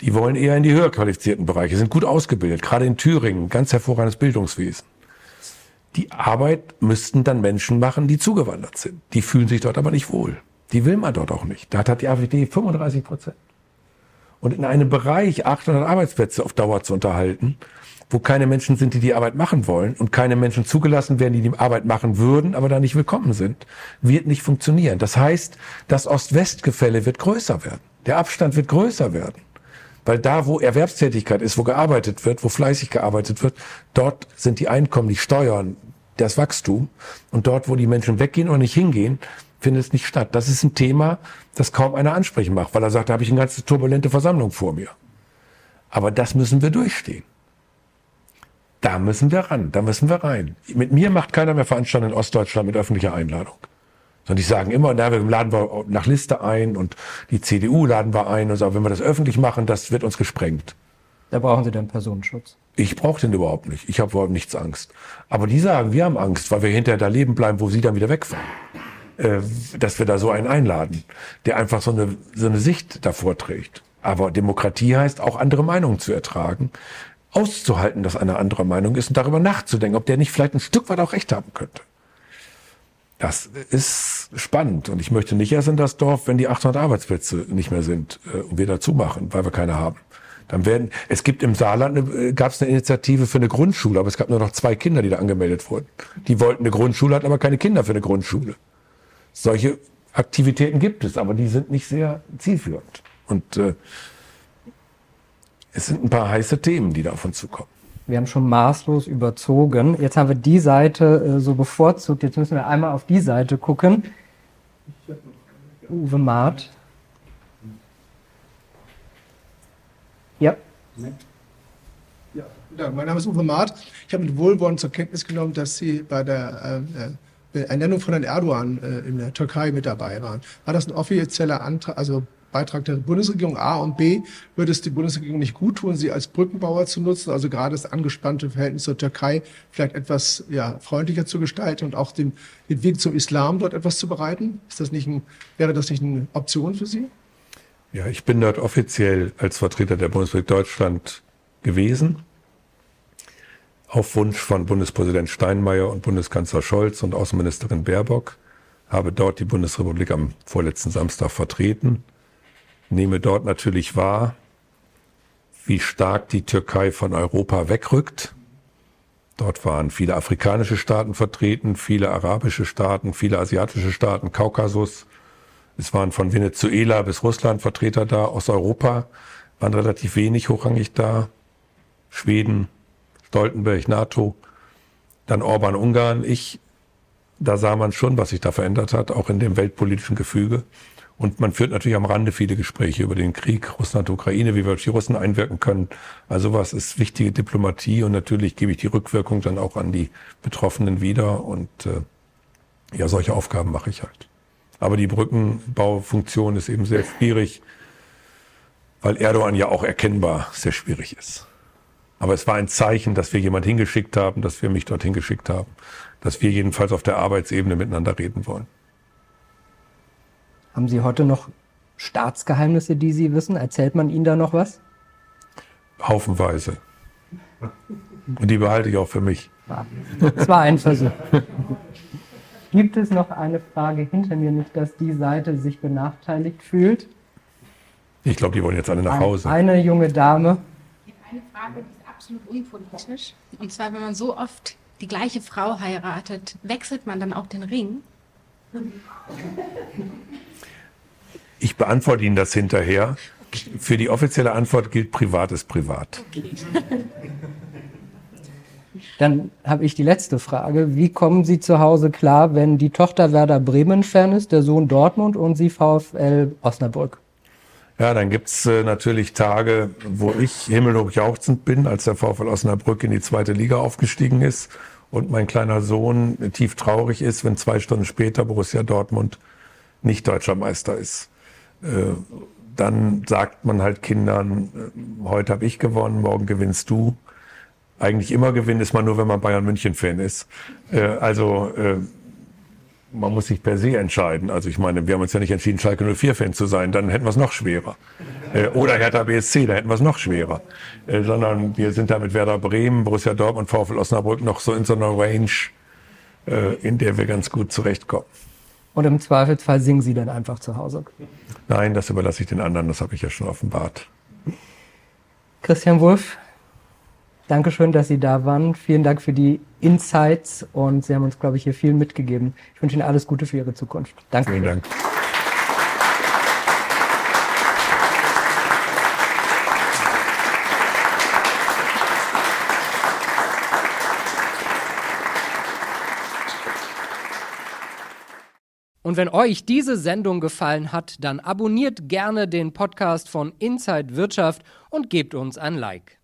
Die wollen eher in die höher qualifizierten Bereiche, sind gut ausgebildet, gerade in Thüringen, ganz hervorragendes Bildungswesen. Die Arbeit müssten dann Menschen machen, die zugewandert sind. Die fühlen sich dort aber nicht wohl. Die will man dort auch nicht. Da hat die AfD 35 Prozent und in einem Bereich 800 Arbeitsplätze auf Dauer zu unterhalten, wo keine Menschen sind, die die Arbeit machen wollen und keine Menschen zugelassen werden, die die Arbeit machen würden, aber da nicht willkommen sind, wird nicht funktionieren. Das heißt, das Ost-West-Gefälle wird größer werden. Der Abstand wird größer werden. Weil da, wo Erwerbstätigkeit ist, wo gearbeitet wird, wo fleißig gearbeitet wird, dort sind die Einkommen, die Steuern, das Wachstum. Und dort, wo die Menschen weggehen oder nicht hingehen, findet es nicht statt. Das ist ein Thema, das kaum einer ansprechen macht, weil er sagt, da habe ich eine ganze turbulente Versammlung vor mir. Aber das müssen wir durchstehen. Da müssen wir ran, da müssen wir rein. Mit mir macht keiner mehr Veranstaltungen in Ostdeutschland mit öffentlicher Einladung. Sondern die sagen immer, na, wir laden wir nach Liste ein und die CDU laden wir ein und sagen, wenn wir das öffentlich machen, das wird uns gesprengt. Da brauchen Sie dann Personenschutz. Ich brauche den überhaupt nicht. Ich habe überhaupt nichts Angst. Aber die sagen, wir haben Angst, weil wir hinterher da leben bleiben, wo sie dann wieder wegfahren. Äh, dass wir da so einen einladen, der einfach so eine, so eine Sicht davor trägt. Aber Demokratie heißt auch andere Meinungen zu ertragen, auszuhalten, dass einer andere Meinung ist und darüber nachzudenken, ob der nicht vielleicht ein Stück weit auch recht haben könnte. Das ist spannend und ich möchte nicht erst in das Dorf, wenn die 800 Arbeitsplätze nicht mehr sind äh, und wir dazu machen, weil wir keine haben. Dann werden, es gibt im Saarland, gab es eine Initiative für eine Grundschule, aber es gab nur noch zwei Kinder, die da angemeldet wurden. Die wollten eine Grundschule, hatten aber keine Kinder für eine Grundschule. Solche Aktivitäten gibt es, aber die sind nicht sehr zielführend. Und äh, es sind ein paar heiße Themen, die da auf uns zukommen. Wir haben schon maßlos überzogen. Jetzt haben wir die Seite äh, so bevorzugt. Jetzt müssen wir einmal auf die Seite gucken. Uwe Maat. Ja. Ja, mein Name ist Uwe Maat. Ich habe mit Wohlwollen zur Kenntnis genommen, dass Sie bei der äh, äh Ernennung von Herrn Erdogan äh, in der Türkei mit dabei waren. War das ein offizieller Antrag, also Beitrag der Bundesregierung A und B, würde es die Bundesregierung nicht gut tun, sie als Brückenbauer zu nutzen, also gerade das angespannte Verhältnis zur Türkei vielleicht etwas ja, freundlicher zu gestalten und auch den, den Weg zum Islam dort etwas zu bereiten? Ist das nicht ein, wäre das nicht eine Option für Sie? Ja, ich bin dort offiziell als Vertreter der Bundesrepublik Deutschland gewesen. Auf Wunsch von Bundespräsident Steinmeier und Bundeskanzler Scholz und Außenministerin Baerbock habe dort die Bundesrepublik am vorletzten Samstag vertreten nehme dort natürlich wahr, wie stark die Türkei von Europa wegrückt. Dort waren viele afrikanische Staaten vertreten, viele arabische Staaten, viele asiatische Staaten, Kaukasus. Es waren von Venezuela bis Russland Vertreter da, aus Europa waren relativ wenig hochrangig da. Schweden, Stoltenberg, NATO, dann Orban, Ungarn, ich. Da sah man schon, was sich da verändert hat, auch in dem weltpolitischen Gefüge. Und man führt natürlich am Rande viele Gespräche über den Krieg Russland-Ukraine, wie wir die Russen einwirken können. Also was ist wichtige Diplomatie und natürlich gebe ich die Rückwirkung dann auch an die Betroffenen wieder und äh, ja, solche Aufgaben mache ich halt. Aber die Brückenbaufunktion ist eben sehr schwierig, weil Erdogan ja auch erkennbar sehr schwierig ist. Aber es war ein Zeichen, dass wir jemand hingeschickt haben, dass wir mich dorthin geschickt haben, dass wir jedenfalls auf der Arbeitsebene miteinander reden wollen. Haben Sie heute noch Staatsgeheimnisse, die Sie wissen? Erzählt man Ihnen da noch was? Haufenweise. Und die behalte ich auch für mich. Das war ein Versuch. Gibt es noch eine Frage hinter mir, nicht, dass die Seite sich benachteiligt fühlt? Ich glaube, die wollen jetzt alle nach Hause. Eine junge Dame. Eine Frage, die ist absolut unpolitisch. Und zwar, wenn man so oft die gleiche Frau heiratet, wechselt man dann auch den Ring? Ich beantworte Ihnen das hinterher. Für die offizielle Antwort gilt privat ist privat. Dann habe ich die letzte Frage. Wie kommen Sie zu Hause klar, wenn die Tochter Werder Bremen-Fan ist, der Sohn Dortmund und Sie VfL Osnabrück? Ja, dann gibt's äh, natürlich Tage, wo ich himmelhoch jauchzend bin, als der VfL Osnabrück in die zweite Liga aufgestiegen ist und mein kleiner Sohn tief traurig ist, wenn zwei Stunden später Borussia Dortmund nicht deutscher Meister ist. Äh, dann sagt man halt Kindern, äh, heute habe ich gewonnen, morgen gewinnst du. Eigentlich immer gewinnen ist man nur, wenn man Bayern München Fan ist. Äh, also man muss sich per se entscheiden. Also ich meine, wir haben uns ja nicht entschieden, Schalke 04 Fan zu sein, dann hätten wir es noch schwerer. Oder Hertha BSC, da hätten wir es noch schwerer. Sondern wir sind da mit Werder Bremen, Borussia Dortmund, VfL Osnabrück noch so in so einer Range, in der wir ganz gut zurechtkommen. Und im Zweifelsfall singen Sie dann einfach zu Hause. Nein, das überlasse ich den anderen, das habe ich ja schon offenbart. Christian Wulff, danke schön, dass Sie da waren. Vielen Dank für die Insights und Sie haben uns, glaube ich, hier viel mitgegeben. Ich wünsche Ihnen alles Gute für Ihre Zukunft. Danke. Vielen Dank. Und wenn euch diese Sendung gefallen hat, dann abonniert gerne den Podcast von Inside Wirtschaft und gebt uns ein Like.